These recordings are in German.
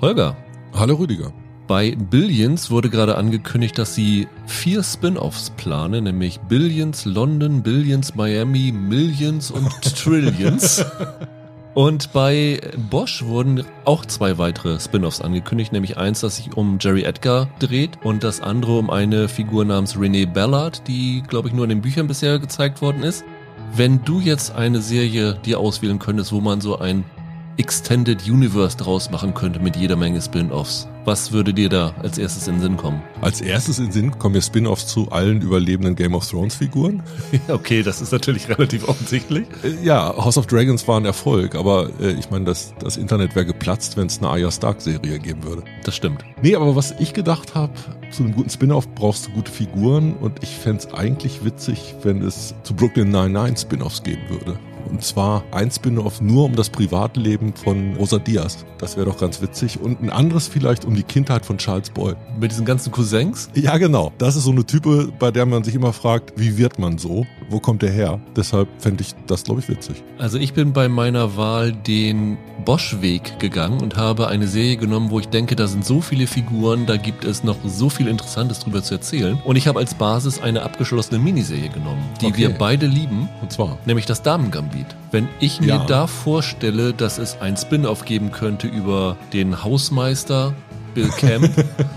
Holger. Hallo Rüdiger. Bei Billions wurde gerade angekündigt, dass sie vier Spin-offs planen, nämlich Billions London, Billions Miami, Millions und Trillions. Und bei Bosch wurden auch zwei weitere Spin-offs angekündigt, nämlich eins, das sich um Jerry Edgar dreht und das andere um eine Figur namens Renee Ballard, die, glaube ich, nur in den Büchern bisher gezeigt worden ist. Wenn du jetzt eine Serie dir auswählen könntest, wo man so ein Extended Universe draus machen könnte mit jeder Menge Spin-offs. Was würde dir da als erstes in den Sinn kommen? Als erstes in den Sinn kommen mir Spin-offs zu allen überlebenden Game of Thrones Figuren. okay, das ist natürlich relativ offensichtlich. Äh, ja, House of Dragons war ein Erfolg, aber äh, ich meine, das, das Internet wäre geplatzt, wenn es eine Arya Stark-Serie geben würde. Das stimmt. Nee, aber was ich gedacht habe, zu einem guten Spin-off brauchst du gute Figuren und ich fände es eigentlich witzig, wenn es zu Brooklyn Nine-Nine Spin-offs geben würde. Und zwar ein Spin-off nur um das Privatleben von Rosa Diaz. Das wäre doch ganz witzig. Und ein anderes vielleicht um die Kindheit von Charles Boyle. Mit diesen ganzen Cousins? Ja, genau. Das ist so eine Type, bei der man sich immer fragt, wie wird man so? Wo kommt der her? Deshalb fände ich das, glaube ich, witzig. Also ich bin bei meiner Wahl den Bosch-Weg gegangen und habe eine Serie genommen, wo ich denke, da sind so viele Figuren, da gibt es noch so viel Interessantes drüber zu erzählen. Und ich habe als Basis eine abgeschlossene Miniserie genommen, die okay. wir beide lieben. Und zwar? Nämlich das Damengambit. Wenn ich mir ja. da vorstelle, dass es ein Spin-off geben könnte über den Hausmeister Bill Camp,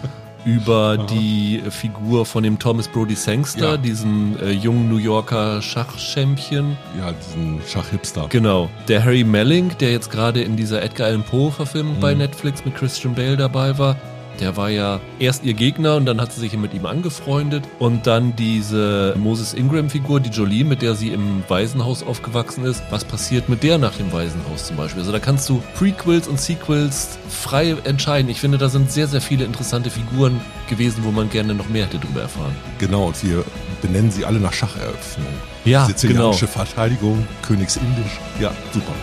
über Aha. die Figur von dem Thomas Brody Sangster, ja. diesem äh, jungen New Yorker Schachchampion. Ja, diesen Schachhipster. Genau. Der Harry Melling, der jetzt gerade in dieser Edgar Allan Poe-Verfilmung mhm. bei Netflix mit Christian Bale dabei war. Der war ja erst ihr Gegner und dann hat sie sich mit ihm angefreundet. Und dann diese Moses Ingram-Figur, die Jolie, mit der sie im Waisenhaus aufgewachsen ist. Was passiert mit der nach dem Waisenhaus zum Beispiel? Also da kannst du Prequels und Sequels frei entscheiden. Ich finde, da sind sehr, sehr viele interessante Figuren gewesen, wo man gerne noch mehr hätte darüber erfahren. Genau, und wir benennen sie alle nach Schacheröffnung. Ja, Sizilianische genau. Verteidigung, Königsindisch. Ja, super.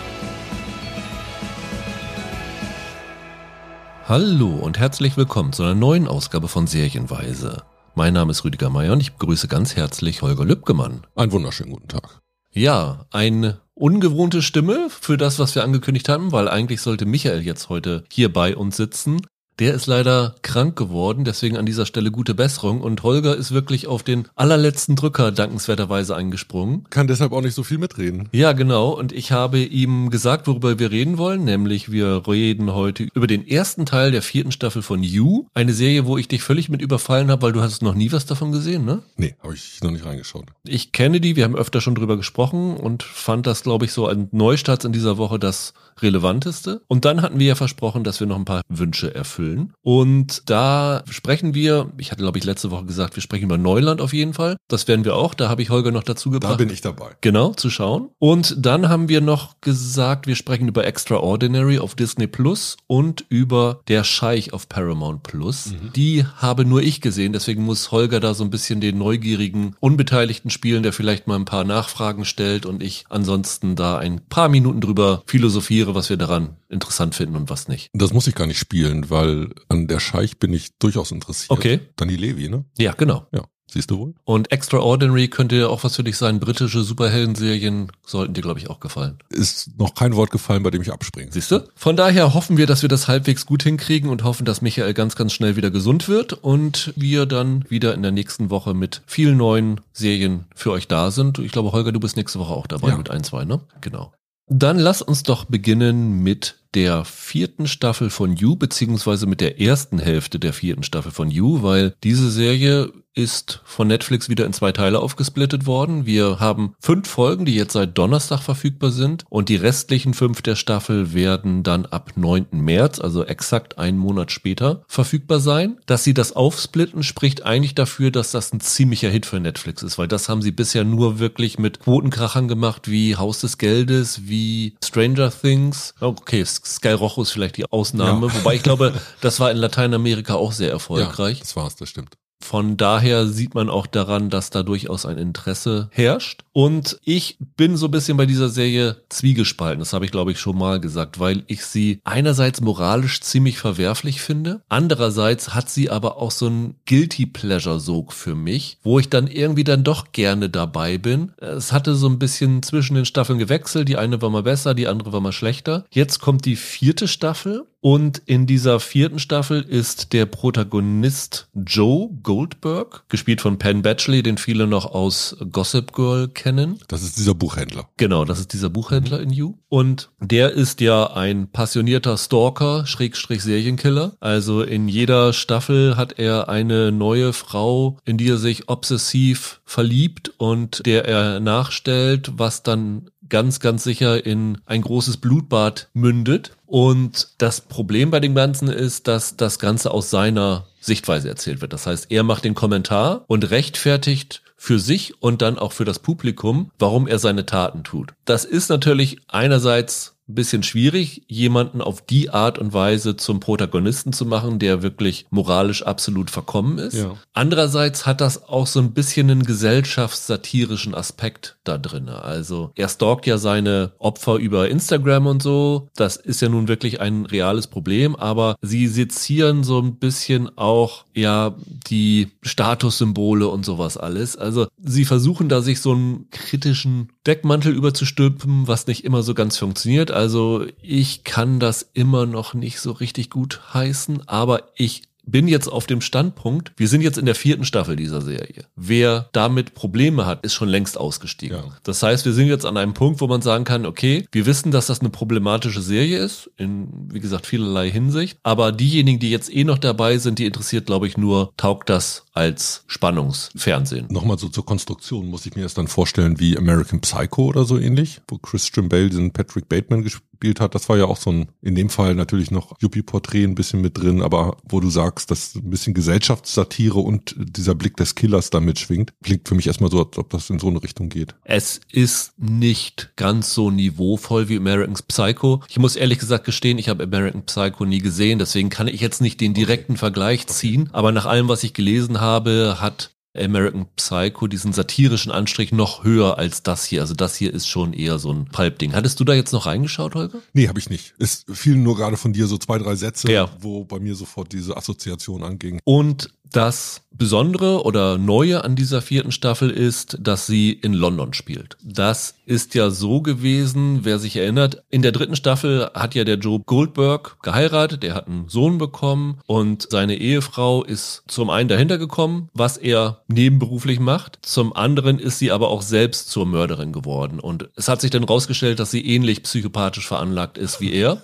Hallo und herzlich willkommen zu einer neuen Ausgabe von Serienweise. Mein Name ist Rüdiger Meier und ich begrüße ganz herzlich Holger Lübgemann. Einen wunderschönen guten Tag. Ja, eine ungewohnte Stimme für das, was wir angekündigt haben, weil eigentlich sollte Michael jetzt heute hier bei uns sitzen. Der ist leider krank geworden, deswegen an dieser Stelle gute Besserung. Und Holger ist wirklich auf den allerletzten Drücker dankenswerterweise eingesprungen. Kann deshalb auch nicht so viel mitreden. Ja, genau. Und ich habe ihm gesagt, worüber wir reden wollen, nämlich wir reden heute über den ersten Teil der vierten Staffel von You. Eine Serie, wo ich dich völlig mit überfallen habe, weil du hast noch nie was davon gesehen, ne? Nee, habe ich noch nicht reingeschaut. Ich kenne die, wir haben öfter schon drüber gesprochen und fand das, glaube ich, so ein Neustart in dieser Woche das relevanteste. Und dann hatten wir ja versprochen, dass wir noch ein paar Wünsche erfüllen. Und da sprechen wir, ich hatte glaube ich letzte Woche gesagt, wir sprechen über Neuland auf jeden Fall. Das werden wir auch, da habe ich Holger noch dazu gebracht. Da bin ich dabei. Genau, zu schauen. Und dann haben wir noch gesagt, wir sprechen über Extraordinary auf Disney Plus und über Der Scheich auf Paramount Plus. Mhm. Die habe nur ich gesehen, deswegen muss Holger da so ein bisschen den neugierigen, unbeteiligten spielen, der vielleicht mal ein paar Nachfragen stellt und ich ansonsten da ein paar Minuten drüber philosophiere, was wir daran interessant finden und was nicht. Das muss ich gar nicht spielen, weil an der Scheich bin ich durchaus interessiert. Okay. Dann die Levi, ne? Ja, genau. Ja. Siehst du wohl? Und Extraordinary könnte auch was für dich sein. Britische Superhelden-Serien sollten dir, glaube ich, auch gefallen. Ist noch kein Wort gefallen, bei dem ich abspringe. Siehst du? Von daher hoffen wir, dass wir das halbwegs gut hinkriegen und hoffen, dass Michael ganz, ganz schnell wieder gesund wird und wir dann wieder in der nächsten Woche mit vielen neuen Serien für euch da sind. Ich glaube, Holger, du bist nächste Woche auch dabei ja. mit ein, zwei, ne? Genau. Dann lass uns doch beginnen mit der vierten Staffel von You, beziehungsweise mit der ersten Hälfte der vierten Staffel von You, weil diese Serie ist von Netflix wieder in zwei Teile aufgesplittet worden. Wir haben fünf Folgen, die jetzt seit Donnerstag verfügbar sind und die restlichen fünf der Staffel werden dann ab 9. März, also exakt einen Monat später, verfügbar sein. Dass sie das aufsplitten, spricht eigentlich dafür, dass das ein ziemlicher Hit für Netflix ist, weil das haben sie bisher nur wirklich mit Quotenkrachern gemacht wie Haus des Geldes, wie Stranger Things. Okay, Sky Rojo ist vielleicht die Ausnahme, ja. wobei ich glaube, das war in Lateinamerika auch sehr erfolgreich. Ja, das war's, das stimmt. Von daher sieht man auch daran, dass da durchaus ein Interesse herrscht. Und ich bin so ein bisschen bei dieser Serie zwiegespalten. Das habe ich, glaube ich, schon mal gesagt, weil ich sie einerseits moralisch ziemlich verwerflich finde. Andererseits hat sie aber auch so einen Guilty Pleasure-Sog für mich, wo ich dann irgendwie dann doch gerne dabei bin. Es hatte so ein bisschen zwischen den Staffeln gewechselt. Die eine war mal besser, die andere war mal schlechter. Jetzt kommt die vierte Staffel Und in dieser vierten Staffel ist der Protagonist Joe Goldberg, gespielt von Penn Badgley, den viele noch aus Gossip Girl kennen. Das ist dieser Buchhändler. Genau, das ist dieser Buchhändler in You. Und der ist ja ein passionierter Stalker, Schrägstrich Serienkiller. Also in jeder Staffel hat er eine neue Frau, in die er sich obsessiv verliebt und der er nachstellt, was dann ganz, ganz sicher in ein großes Blutbad mündet. Und das Problem bei dem Ganzen ist, dass das Ganze aus seiner Sichtweise erzählt wird. Das heißt, er macht den Kommentar und rechtfertigt für sich und dann auch für das Publikum, warum er seine Taten tut. Das ist natürlich einerseits ein bisschen schwierig, jemanden auf die Art und Weise zum Protagonisten zu machen, der wirklich moralisch absolut verkommen ist. Ja. Andererseits hat das auch so ein bisschen einen gesellschaftssatirischen Aspekt da drin. Also er stalkt ja seine Opfer über Instagram und so. Das ist ja nun wirklich ein reales Problem, aber sie sezieren so ein bisschen auch ja die Statussymbole und sowas alles. Also sie versuchen da sich so einen kritischen Deckmantel überzustülpen, was nicht immer so ganz funktioniert. Also ich kann das immer noch nicht so richtig gut heißen, aber ich bin jetzt auf dem Standpunkt, wir sind jetzt in der vierten Staffel dieser Serie. Wer damit Probleme hat, ist schon längst ausgestiegen. Ja. Das heißt, wir sind jetzt an einem Punkt, wo man sagen kann, okay, wir wissen, dass das eine problematische Serie ist, in, wie gesagt, vielerlei Hinsicht. Aber diejenigen, die jetzt eh noch dabei sind, die interessiert, glaube ich, nur, taugt das als Spannungsfernsehen. Nochmal so zur Konstruktion, muss ich mir das dann vorstellen wie American Psycho oder so ähnlich, wo Christian Bale den Patrick Bateman gespielt hat. Das war ja auch so ein, in dem Fall natürlich noch Yuppie-Porträt ein bisschen mit drin, aber wo du sagst, dass ein bisschen Gesellschaftssatire und dieser Blick des Killers damit schwingt, klingt für mich erstmal so, als ob das in so eine Richtung geht. Es ist nicht ganz so niveauvoll wie American Psycho. Ich muss ehrlich gesagt gestehen, ich habe American Psycho nie gesehen, deswegen kann ich jetzt nicht den direkten. Vergleich ziehen, aber nach allem, was ich gelesen habe, habe, hat American Psycho diesen satirischen Anstrich noch höher als das hier. Also das hier ist schon eher so ein Pulp-Ding. Hattest du da jetzt noch reingeschaut, Holger? Nee, habe ich nicht. Es fielen nur gerade von dir so zwei, drei Sätze, ja. wo bei mir sofort diese Assoziation anging. Und das Besondere oder Neue an dieser vierten Staffel ist, dass sie in London spielt. Das ist ja so gewesen, wer sich erinnert, in der dritten Staffel hat ja der Joe Goldberg geheiratet, der hat einen Sohn bekommen und seine Ehefrau ist zum einen dahinter gekommen, was er nebenberuflich macht, zum anderen ist sie aber auch selbst zur Mörderin geworden. Und es hat sich dann rausgestellt, dass sie ähnlich psychopathisch veranlagt ist wie er.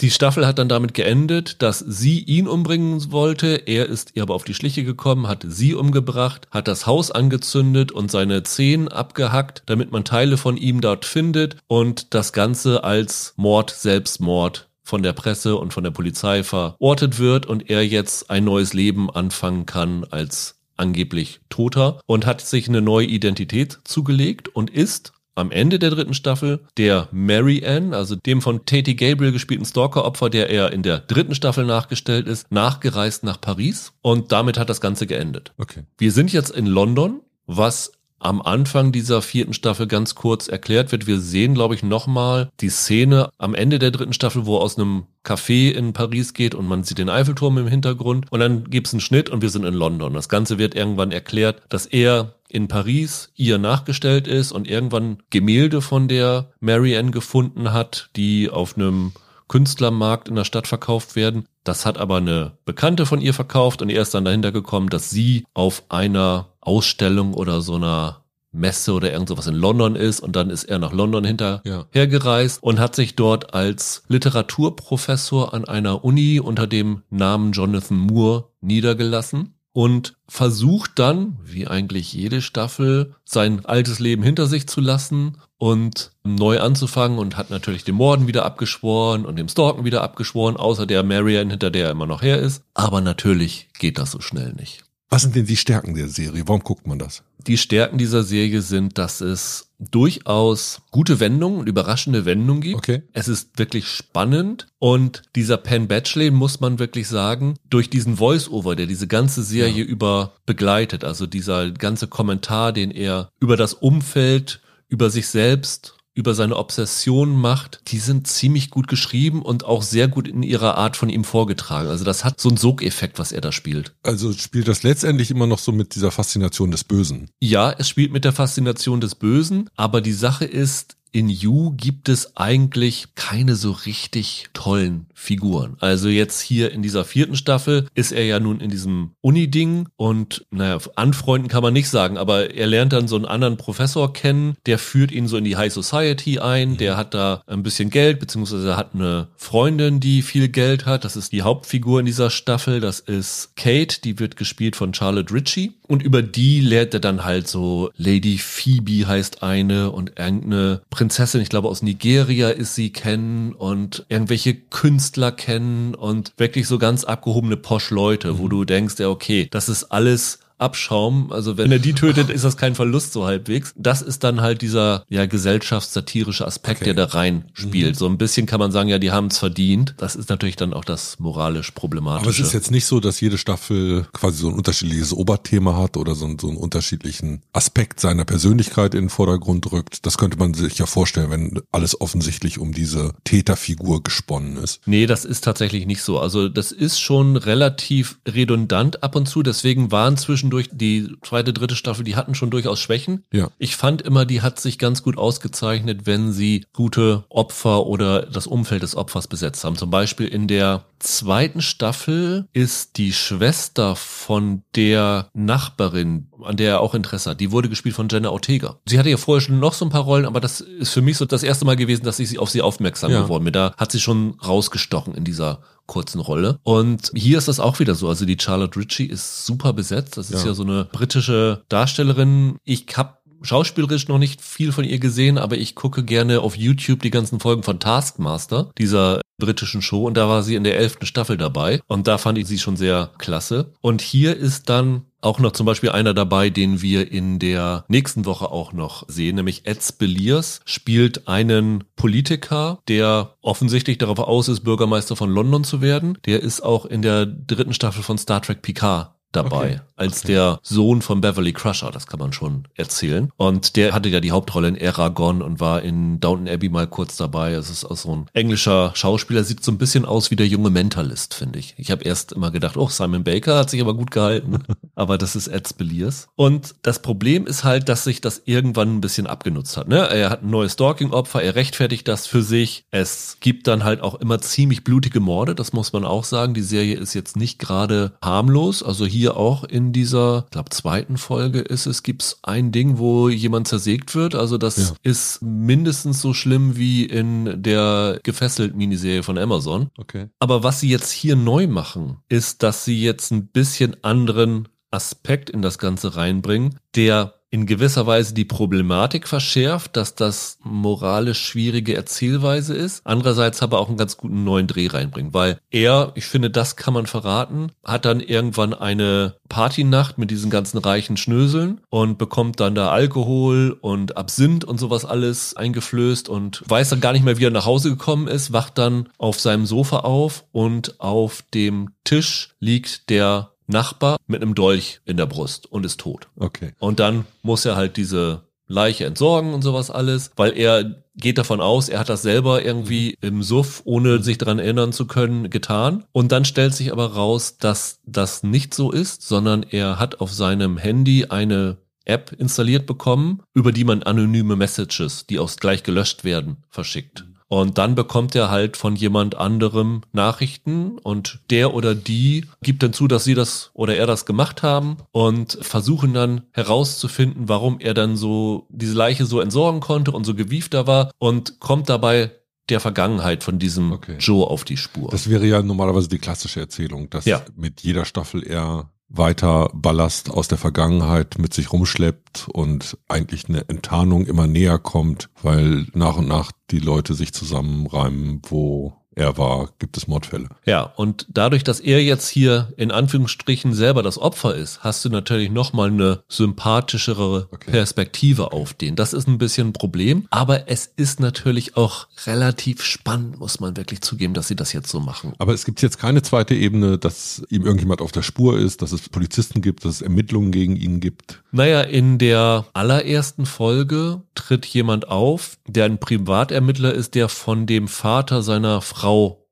Die Staffel hat dann damit geendet, dass sie ihn umbringen wollte, er ist ihr aber auf die Schliche gekommen, hat sie umgebracht, hat das Haus angezündet und seine Zehen abgehackt, damit man Teile von ihm dort findet und das Ganze als Mord, Selbstmord von der Presse und von der Polizei verortet wird und er jetzt ein neues Leben anfangen kann als angeblich Toter und hat sich eine neue Identität zugelegt und ist am Ende der dritten Staffel der Mary Ann, also dem von Tati Gabriel gespielten Stalker-Opfer, der er in der dritten Staffel nachgestellt ist, nachgereist nach Paris und damit hat das Ganze geendet. Okay. Wir sind jetzt in London, was am Anfang dieser vierten Staffel ganz kurz erklärt wird. Wir sehen, glaube ich, nochmal die Szene am Ende der dritten Staffel, wo er aus einem Café in Paris geht und man sieht den Eiffelturm im Hintergrund und dann gibt's einen Schnitt und wir sind in London. Das Ganze wird irgendwann erklärt, dass er in Paris ihr nachgestellt ist und irgendwann Gemälde von der Marianne gefunden hat, die auf einem Künstlermarkt in der Stadt verkauft werden. Das hat aber eine Bekannte von ihr verkauft und er ist dann dahinter gekommen, dass sie auf einer Ausstellung oder so einer Messe oder irgend sowas in London ist und dann ist er nach London hinterhergereist ja. und hat sich dort als Literaturprofessor an einer Uni unter dem Namen Jonathan Moore niedergelassen und versucht dann, wie eigentlich jede Staffel, sein altes Leben hinter sich zu lassen und neu anzufangen und hat natürlich dem Morden wieder abgeschworen und dem Stalken wieder abgeschworen, außer der Marianne, hinter der er immer noch her ist. Aber natürlich geht das so schnell nicht. Was sind denn die Stärken der Serie? Warum guckt man das? Die Stärken dieser Serie sind, dass es durchaus gute Wendungen und überraschende Wendungen gibt. Okay. Es ist wirklich spannend und dieser Penn Batchley muss man wirklich sagen, durch diesen Voice-Over, der diese ganze Serie ja. über begleitet, also dieser ganze Kommentar, den er über das Umfeld, über sich selbst über seine Obsession macht, die sind ziemlich gut geschrieben und auch sehr gut in ihrer Art von ihm vorgetragen. Also das hat so einen Sogeffekt, was er da spielt. Also spielt das letztendlich immer noch so mit dieser Faszination des Bösen? Ja, es spielt mit der Faszination des Bösen, aber die Sache ist, in You gibt es eigentlich keine so richtig tollen Figuren. Also jetzt hier in dieser vierten Staffel ist er ja nun in diesem Uni-Ding und naja, anfreunden kann man nicht sagen, aber er lernt dann so einen anderen Professor kennen, der führt ihn so in die High Society ein, der hat da ein bisschen Geld, beziehungsweise hat eine Freundin, die viel Geld hat. Das ist die Hauptfigur in dieser Staffel. Das ist Kate, die wird gespielt von Charlotte Ritchie. Und über die lernt er dann halt so Lady Phoebe heißt eine und irgendeine Prinzessin, ich glaube aus Nigeria ist sie kennen und irgendwelche Künstler kennen und wirklich so ganz abgehobene Posch-Leute, mhm. wo du denkst, ja okay, das ist alles Abschaum. Also wenn er die tötet, ist das kein Verlust so halbwegs. Das ist dann halt dieser ja gesellschaftssatirische Aspekt, okay. der da rein spielt. Mhm. So ein bisschen kann man sagen, ja, die haben es verdient. Das ist natürlich dann auch das moralisch problematische. Aber es ist jetzt nicht so, dass jede Staffel quasi so ein unterschiedliches Oberthema hat oder so, so einen unterschiedlichen Aspekt seiner Persönlichkeit in den Vordergrund rückt. Das könnte man sich ja vorstellen, wenn alles offensichtlich um diese Täterfigur gesponnen ist. Nee, das ist tatsächlich nicht so. Also das ist schon relativ redundant ab und zu. Deswegen waren zwischen zwischendurch die zweite, dritte Staffel, die hatten schon durchaus Schwächen. Ja. Ich fand immer, die hat sich ganz gut ausgezeichnet, wenn sie gute Opfer oder das Umfeld des Opfers besetzt haben. Zum Beispiel in der zweiten Staffel ist die Schwester von der Nachbarin, an der er auch Interesse hat. Die wurde gespielt von Jenna Ortega. Sie hatte ja vorher schon noch so ein paar Rollen, aber das ist für mich so das erste Mal gewesen, dass ich auf sie aufmerksam ja. geworden bin. Da hat sie schon rausgestochen in dieser kurzen Rolle. Und hier ist das auch wieder so. Also die Charlotte Ritchie ist super besetzt. Das ist ja, ja so eine britische Darstellerin. Ich habe schauspielerisch noch nicht viel von ihr gesehen, aber ich gucke gerne auf YouTube die ganzen Folgen von Taskmaster, dieser britischen Show, und da war sie in der elften Staffel dabei. Und da fand ich sie schon sehr klasse. Und hier ist dann auch noch zum Beispiel einer dabei, den wir in der nächsten Woche auch noch sehen, nämlich Ed Speliers spielt einen Politiker, der offensichtlich darauf aus ist, Bürgermeister von London zu werden. Der ist auch in der dritten Staffel von Star Trek Picard dabei, okay. als okay. der Sohn von Beverly Crusher, das kann man schon erzählen. Und der hatte ja die Hauptrolle in Aragon und war in Downton Abbey mal kurz dabei. Es ist auch so ein englischer Schauspieler, sieht so ein bisschen aus wie der junge Mentalist, finde ich. Ich habe erst immer gedacht, oh, Simon Baker hat sich aber gut gehalten. aber das ist Ed Speliers. Und das Problem ist halt, dass sich das irgendwann ein bisschen abgenutzt hat. Ne? Er hat ein neues Stalking-Opfer, er rechtfertigt das für sich. Es gibt dann halt auch immer ziemlich blutige Morde, das muss man auch sagen. Die Serie ist jetzt nicht gerade harmlos. Also hier hier auch in dieser, ich glaube, zweiten Folge ist es, gibt's ein Ding, wo jemand zersägt wird. Also das ja. ist mindestens so schlimm wie in der gefesselt Miniserie von Amazon. Okay. Aber was sie jetzt hier neu machen, ist, dass sie jetzt ein bisschen anderen Aspekt in das Ganze reinbringen, der in gewisser Weise die Problematik verschärft, dass das moralisch schwierige Erzählweise ist. Andererseits aber auch einen ganz guten neuen Dreh reinbringen, weil er, ich finde, das kann man verraten, hat dann irgendwann eine Partynacht mit diesen ganzen reichen Schnöseln und bekommt dann da Alkohol und Absinth und sowas alles eingeflößt und weiß dann gar nicht mehr, wie er nach Hause gekommen ist, wacht dann auf seinem Sofa auf und auf dem Tisch liegt der Nachbar mit einem Dolch in der Brust und ist tot. Okay. Und dann muss er halt diese Leiche entsorgen und sowas alles, weil er geht davon aus, er hat das selber irgendwie im Suff, ohne sich daran erinnern zu können, getan. Und dann stellt sich aber raus, dass das nicht so ist, sondern er hat auf seinem Handy eine App installiert bekommen, über die man anonyme Messages, die auch gleich gelöscht werden, verschickt. Und dann bekommt er halt von jemand anderem Nachrichten und der oder die gibt dann zu, dass sie das oder er das gemacht haben und versuchen dann herauszufinden, warum er dann so diese Leiche so entsorgen konnte und so gewieft da war und kommt dabei der Vergangenheit von diesem okay. Joe auf die Spur. Das wäre ja normalerweise die klassische Erzählung, dass ja. mit jeder Staffel er weiter Ballast aus der Vergangenheit mit sich rumschleppt und eigentlich eine Enttarnung immer näher kommt, weil nach und nach die Leute sich zusammenreimen, wo er war, gibt es Mordfälle. Ja, und dadurch, dass er jetzt hier in Anführungsstrichen selber das Opfer ist, hast du natürlich nochmal eine sympathischere okay. Perspektive auf den. Das ist ein bisschen ein Problem, aber es ist natürlich auch relativ spannend, muss man wirklich zugeben, dass sie das jetzt so machen. Aber es gibt jetzt keine zweite Ebene, dass ihm irgendjemand auf der Spur ist, dass es Polizisten gibt, dass es Ermittlungen gegen ihn gibt. Naja, in der allerersten Folge tritt jemand auf, der ein Privatermittler ist, der von dem Vater seiner Frau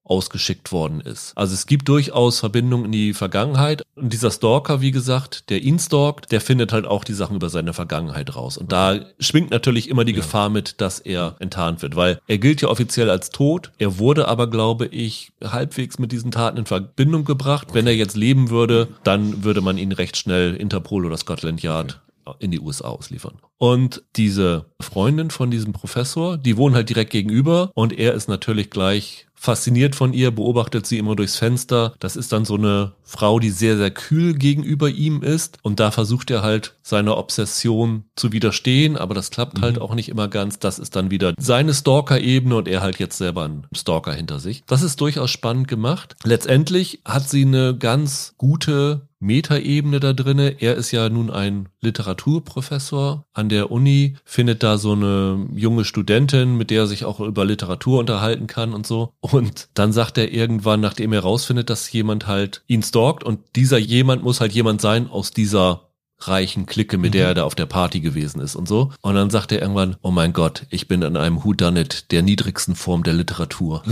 ausgeschickt worden ist. Also es gibt durchaus Verbindungen in die Vergangenheit. Und dieser Stalker, wie gesagt, der ihn stalkt, der findet halt auch die Sachen über seine Vergangenheit raus. Und da schwingt natürlich immer die ja. Gefahr mit, dass er enttarnt wird, weil er gilt ja offiziell als tot. Er wurde aber, glaube ich, halbwegs mit diesen Taten in Verbindung gebracht. Wenn er jetzt leben würde, dann würde man ihn recht schnell Interpol oder Scotland Yard. In die USA ausliefern. Und diese Freundin von diesem Professor, die wohnen halt direkt gegenüber und er ist natürlich gleich fasziniert von ihr, beobachtet sie immer durchs Fenster. Das ist dann so eine Frau, die sehr, sehr kühl gegenüber ihm ist. Und da versucht er halt seiner Obsession zu widerstehen, aber das klappt halt mhm. halt auch nicht immer ganz. Das ist dann wieder seine Stalker-Ebene und er halt jetzt selber einen Stalker hinter sich. Das ist durchaus spannend gemacht. Letztendlich hat sie eine ganz gute Metaebene da drinne. Er ist ja nun ein Literaturprofessor an der Uni, findet da so eine junge Studentin, mit der er sich auch über Literatur unterhalten kann und so. Und dann sagt er irgendwann, nachdem er rausfindet, dass jemand halt ihn stalkt und dieser jemand muss halt jemand sein aus dieser reichen Clique, mit der mhm. er da auf der Party gewesen ist und so. Und dann sagt er irgendwann, oh mein Gott, ich bin in einem Whodunit der niedrigsten Form der Literatur.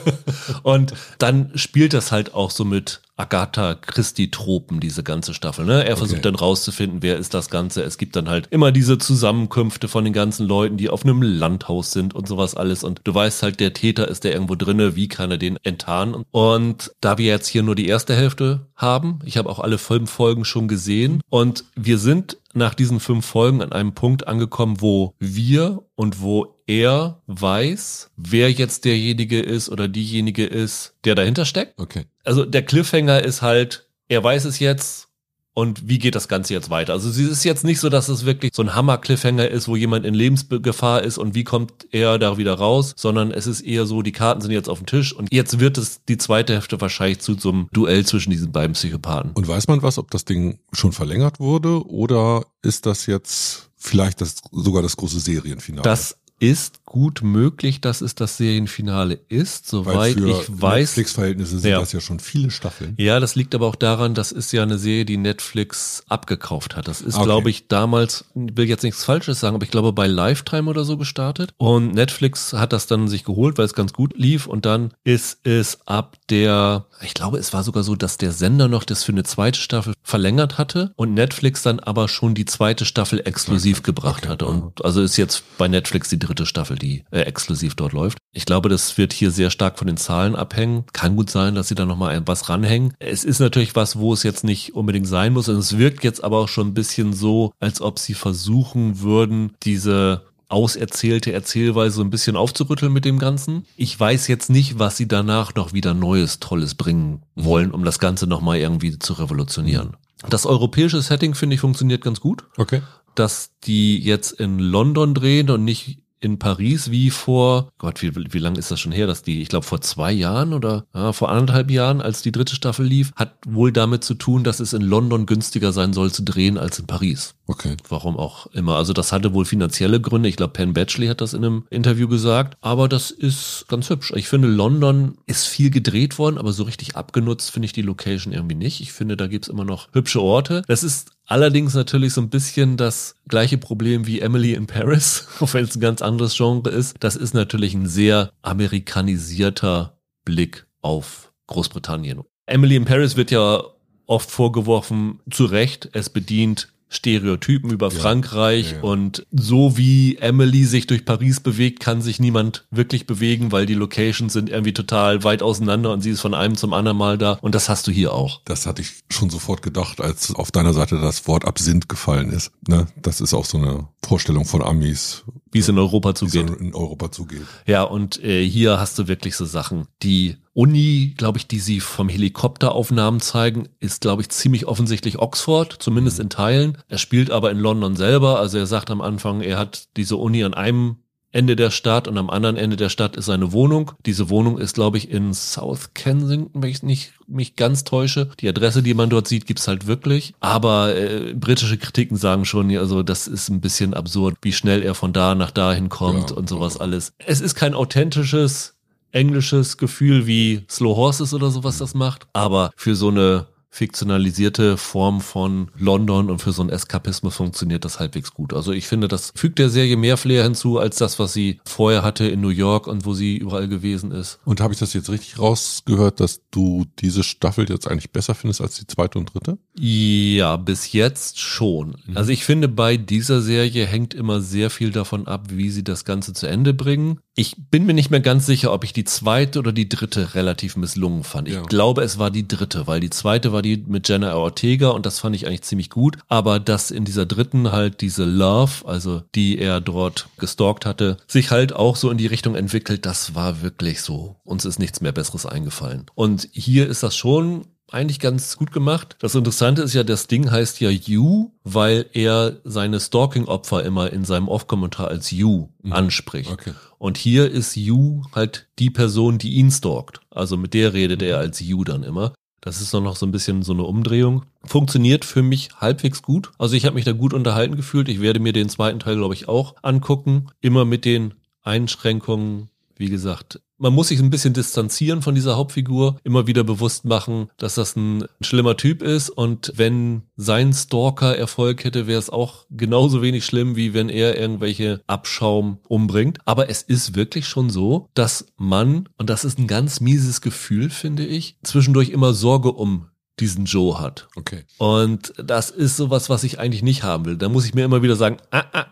und dann spielt das halt auch so mit Agatha Christie-Tropen, diese ganze Staffel. Ne? Er versucht okay. dann rauszufinden, wer ist das Ganze. Es gibt dann halt immer diese Zusammenkünfte von den ganzen Leuten, die auf einem Landhaus sind und sowas alles. Und du weißt halt, der Täter ist der irgendwo drinne, wie kann er den enttarnen? Und da wir jetzt hier nur die erste Hälfte haben, ich habe auch alle fünf Folgen schon gesehen und wir sind nach diesen fünf Folgen an einem Punkt angekommen, wo wir und wo er weiß, wer jetzt derjenige ist oder diejenige ist, der dahinter steckt. Okay. Also der Cliffhanger ist halt, er weiß es jetzt und wie geht das Ganze jetzt weiter? Also es ist jetzt nicht so, dass es wirklich so ein Hammer-Cliffhanger ist, wo jemand in Lebensgefahr ist und wie kommt er da wieder raus, sondern es ist eher so, die Karten sind jetzt auf dem Tisch und jetzt wird es die zweite Hälfte wahrscheinlich zu so einem Duell zwischen diesen beiden Psychopathen. Und weiß man was, ob das Ding schon verlängert wurde oder ist das jetzt vielleicht das, sogar das große Serienfinale? Das ist gut möglich, dass es das Serienfinale ist, soweit ich weiß. Netflix-Verhältnisse sind ja. das ja schon viele Staffeln. Ja, das liegt aber auch daran, das ist ja eine Serie, die Netflix abgekauft hat. Das ist, okay. glaube ich, damals, will jetzt nichts Falsches sagen, aber ich glaube bei Lifetime oder so gestartet. Und Netflix hat das dann sich geholt, weil es ganz gut lief. Und dann ist es ab der, ich glaube, es war sogar so, dass der Sender noch das für eine zweite Staffel verlängert hatte und Netflix dann aber schon die zweite Staffel exklusiv okay. gebracht okay. hatte. Und also ist jetzt bei Netflix die dritte Staffel, die äh, exklusiv dort läuft. Ich glaube, das wird hier sehr stark von den Zahlen abhängen. Kann gut sein, dass sie da nochmal was ranhängen. Es ist natürlich was, wo es jetzt nicht unbedingt sein muss. Und es wirkt jetzt aber auch schon ein bisschen so, als ob sie versuchen würden, diese auserzählte Erzählweise so ein bisschen aufzurütteln mit dem Ganzen. Ich weiß jetzt nicht, was sie danach noch wieder Neues, Tolles bringen wollen, um das Ganze nochmal irgendwie zu revolutionieren. Das europäische Setting, finde ich, funktioniert ganz gut. Okay. Dass die jetzt in London drehen und nicht in Paris wie vor, Gott, wie, wie lange ist das schon her, dass die, ich glaube vor zwei Jahren oder ja, vor anderthalb Jahren, als die dritte Staffel lief, hat wohl damit zu tun, dass es in London günstiger sein soll zu drehen als in Paris. Okay. Warum auch immer. Also das hatte wohl finanzielle Gründe. Ich glaube, Penn Batchley hat das in einem Interview gesagt. Aber das ist ganz hübsch. Ich finde, London ist viel gedreht worden, aber so richtig abgenutzt finde ich die Location irgendwie nicht. Ich finde, da gibt's immer noch hübsche Orte. Das ist Allerdings natürlich so ein bisschen das gleiche Problem wie Emily in Paris, auch wenn es ein ganz anderes Genre ist. Das ist natürlich ein sehr amerikanisierter Blick auf Großbritannien. Emily in Paris wird ja oft vorgeworfen, zu Recht, es bedient Stereotypen über ja, Frankreich ja, ja. und so wie Emily sich durch Paris bewegt, kann sich niemand wirklich bewegen, weil die Locations sind irgendwie total weit auseinander und sie ist von einem zum anderen Mal da und das hast du hier auch. Das hatte ich schon sofort gedacht, als auf deiner Seite das Wort Absinth gefallen ist. Ne? Das ist auch so eine Vorstellung von Amis. Wie es in Europa zugeht. Wie es in Europa zugeht. Ja, und äh, hier hast du wirklich so Sachen, die Uni, glaube ich, die sie vom Helikopteraufnahmen zeigen, ist, glaube ich, ziemlich offensichtlich Oxford, zumindest in Teilen. Er spielt aber in London selber. Also er sagt am Anfang, er hat diese Uni an einem Ende der Stadt und am anderen Ende der Stadt ist seine Wohnung. Diese Wohnung ist, glaube ich, in South Kensington, wenn ich nicht mich ganz täusche. Die Adresse, die man dort sieht, gibt's halt wirklich. Aber äh, britische Kritiken sagen schon, also das ist ein bisschen absurd, wie schnell er von da nach dahin kommt ja, und sowas alles. Es ist kein authentisches englisches Gefühl wie Slow Horses oder sowas das macht. Aber für so eine fiktionalisierte Form von London und für so einen Eskapismus funktioniert das halbwegs gut. Also ich finde, das fügt der Serie mehr Flair hinzu als das, was sie vorher hatte in New York und wo sie überall gewesen ist. Und habe ich das jetzt richtig rausgehört, dass du diese Staffel jetzt eigentlich besser findest als die zweite und dritte? Ja, bis jetzt schon. Mhm. Also ich finde, bei dieser Serie hängt immer sehr viel davon ab, wie sie das Ganze zu Ende bringen. Ich bin mir nicht mehr ganz sicher, ob ich die zweite oder die dritte relativ misslungen fand. Ich ja. glaube, es war die dritte, weil die zweite war die mit Jenna Ortega und das fand ich eigentlich ziemlich gut. Aber dass in dieser dritten halt diese Love, also die er dort gestalkt hatte, sich halt auch so in die Richtung entwickelt, das war wirklich so. Uns ist nichts mehr Besseres eingefallen. Und hier ist das schon eigentlich ganz gut gemacht. Das Interessante ist ja, das Ding heißt ja You, weil er seine Stalking-Opfer immer in seinem Off-Kommentar als You mhm. anspricht. Okay. Und hier ist You halt die Person, die ihn stalkt. Also mit der redet er als You dann immer. Das ist noch so ein bisschen so eine Umdrehung. Funktioniert für mich halbwegs gut. Also ich habe mich da gut unterhalten gefühlt. Ich werde mir den zweiten Teil, glaube ich, auch angucken. Immer mit den Einschränkungen, wie gesagt, man muss sich ein bisschen distanzieren von dieser Hauptfigur, immer wieder bewusst machen, dass das ein schlimmer Typ ist und wenn sein Stalker Erfolg hätte, wäre es auch genauso wenig schlimm, wie wenn er irgendwelche Abschaum umbringt. Aber es ist wirklich schon so, dass man, und das ist ein ganz mieses Gefühl, finde ich, zwischendurch immer Sorge um diesen Joe hat. Okay. Und das ist sowas, was ich eigentlich nicht haben will. Da muss ich mir immer wieder sagen, ah, ah,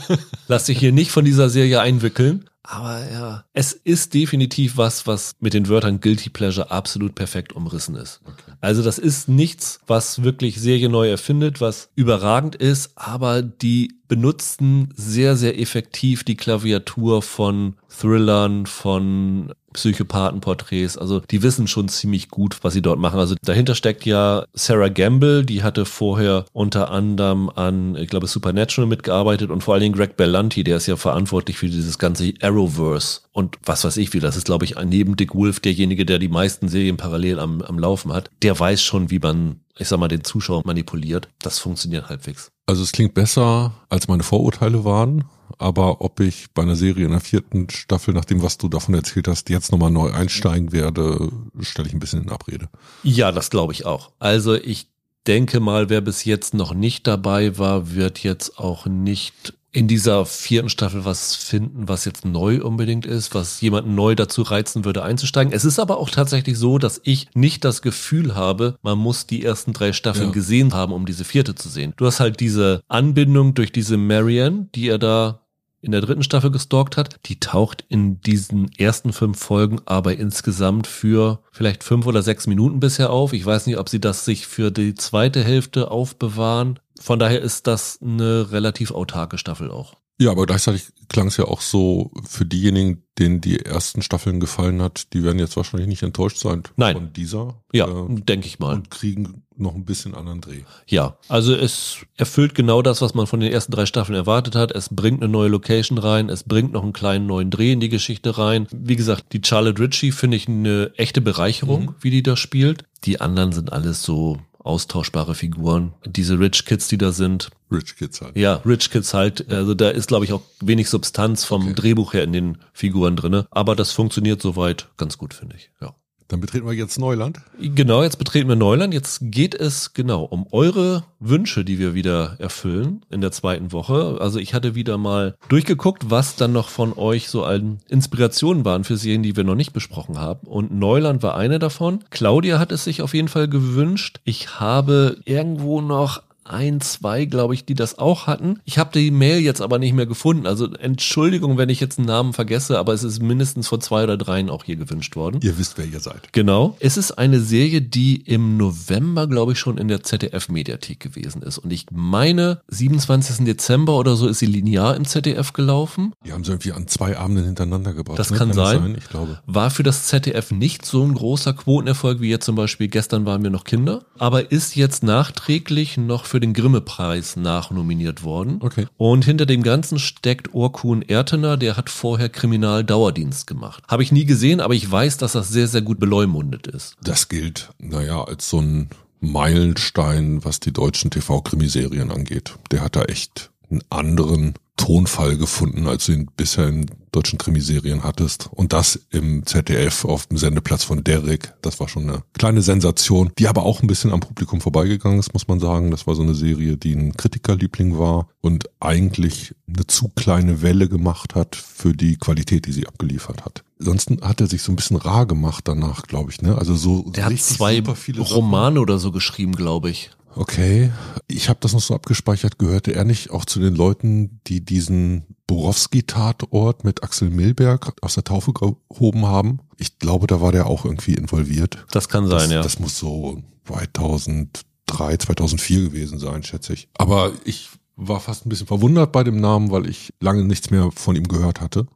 lass dich hier nicht von dieser Serie einwickeln. Aber ja, es ist definitiv was, was mit den Wörtern Guilty Pleasure absolut perfekt umrissen ist. Okay. Also das ist nichts, was wirklich serienneu erfindet, was überragend ist, aber die benutzen sehr, sehr effektiv die Klaviatur von Thrillern, von Psychopathenporträts. Also die wissen schon ziemlich gut, was sie dort machen. Also dahinter steckt ja Sarah Gamble, die hatte vorher unter anderem an, ich glaube, Supernatural mitgearbeitet und vor allen Dingen Greg Berlanti, der ist ja verantwortlich für dieses ganze Arrowverse und was weiß ich wie. Das ist, glaube ich, neben Dick Wolf derjenige, der die meisten Serien parallel am, am Laufen hat. Der weiß schon, wie man ich sag mal, den Zuschauer manipuliert. Das funktioniert halbwegs. Also es klingt besser, als meine Vorurteile waren. Aber ob ich bei einer Serie in der vierten Staffel, nach dem, was du davon erzählt hast, jetzt nochmal neu einsteigen werde, stelle ich ein bisschen in Abrede. Ja, das glaube ich auch. Also ich denke mal, wer bis jetzt noch nicht dabei war, wird jetzt auch nicht in dieser vierten Staffel was finden, was jetzt neu unbedingt ist, was jemanden neu dazu reizen würde, einzusteigen. Es ist aber auch tatsächlich so, dass ich nicht das Gefühl habe, man muss die ersten drei Staffeln ja. gesehen haben, um diese vierte zu sehen. Du hast halt diese Anbindung durch diese Marianne, die er da in der dritten Staffel gestalkt hat, die taucht in diesen ersten fünf Folgen aber insgesamt für vielleicht fünf oder sechs Minuten bisher auf. Ich weiß nicht, ob sie das sich für die zweite Hälfte aufbewahren. Von daher ist das eine relativ autarke Staffel auch. Ja, aber gleichzeitig klang es ja auch so für diejenigen, denen die ersten Staffeln gefallen hat, die werden jetzt wahrscheinlich nicht enttäuscht sein Nein. von dieser. Ja, äh, denke ich mal. Und kriegen noch ein bisschen anderen Dreh. Ja, also es erfüllt genau das, was man von den ersten drei Staffeln erwartet hat. Es bringt eine neue Location rein, es bringt noch einen kleinen neuen Dreh in die Geschichte rein. Wie gesagt, die Charlotte Ritchie finde ich eine echte Bereicherung, mhm. wie die da spielt. Die anderen sind alles so austauschbare Figuren. Diese Rich Kids, die da sind. Rich Kids halt. Ja, Rich Kids halt. Also da ist, glaube ich, auch wenig Substanz vom okay. Drehbuch her in den Figuren drinne. Aber das funktioniert soweit ganz gut, finde ich. Ja. Dann betreten wir jetzt Neuland. Genau, jetzt betreten wir Neuland. Jetzt geht es genau um eure Wünsche, die wir wieder erfüllen in der zweiten Woche. Also ich hatte wieder mal durchgeguckt, was dann noch von euch so an Inspirationen waren für Serien, die wir noch nicht besprochen haben. Und Neuland war eine davon. Claudia hat es sich auf jeden Fall gewünscht. Ich habe irgendwo noch ein, zwei, glaube ich, die das auch hatten. Ich habe die Mail jetzt aber nicht mehr gefunden. Also Entschuldigung, wenn ich jetzt einen Namen vergesse, aber es ist mindestens von zwei oder dreien auch hier gewünscht worden. Ihr wisst, wer ihr seid. Genau. Es ist eine Serie, die im November, glaube ich, schon in der ZDF-Mediathek gewesen ist. Und ich meine, 27. Dezember oder so ist sie linear im ZDF gelaufen. Die haben sie irgendwie an zwei Abenden hintereinander gebracht. Das ne? kann, kann sein. sein. Ich glaube. War für das ZDF nicht so ein großer Quotenerfolg wie jetzt zum Beispiel gestern waren wir noch Kinder, aber ist jetzt nachträglich noch für den Grimme-Preis nachnominiert worden. Okay. Und hinter dem Ganzen steckt Orkun Ertener, der hat vorher Kriminaldauerdienst gemacht. Habe ich nie gesehen, aber ich weiß, dass das sehr, sehr gut beleumundet ist. Das gilt, naja, als so ein Meilenstein, was die deutschen TV-Krimiserien angeht. Der hat da echt einen anderen Tonfall gefunden, als du ihn bisher in deutschen Krimiserien hattest. Und das im ZDF auf dem Sendeplatz von Derek. Das war schon eine kleine Sensation, die aber auch ein bisschen am Publikum vorbeigegangen ist, muss man sagen. Das war so eine Serie, die ein Kritikerliebling war und eigentlich eine zu kleine Welle gemacht hat für die Qualität, die sie abgeliefert hat. Ansonsten hat er sich so ein bisschen rar gemacht danach, glaube ich. Ne? Also so Der hat zwei Romane oder so geschrieben, glaube ich. Okay, ich habe das noch so abgespeichert. Gehörte er nicht auch zu den Leuten, die diesen Borowski-Tatort mit Axel Milberg aus der Taufe gehoben haben? Ich glaube, da war der auch irgendwie involviert. Das kann sein, das, ja. Das muss so 2003, 2004 gewesen sein, schätze ich. Aber ich war fast ein bisschen verwundert bei dem Namen, weil ich lange nichts mehr von ihm gehört hatte.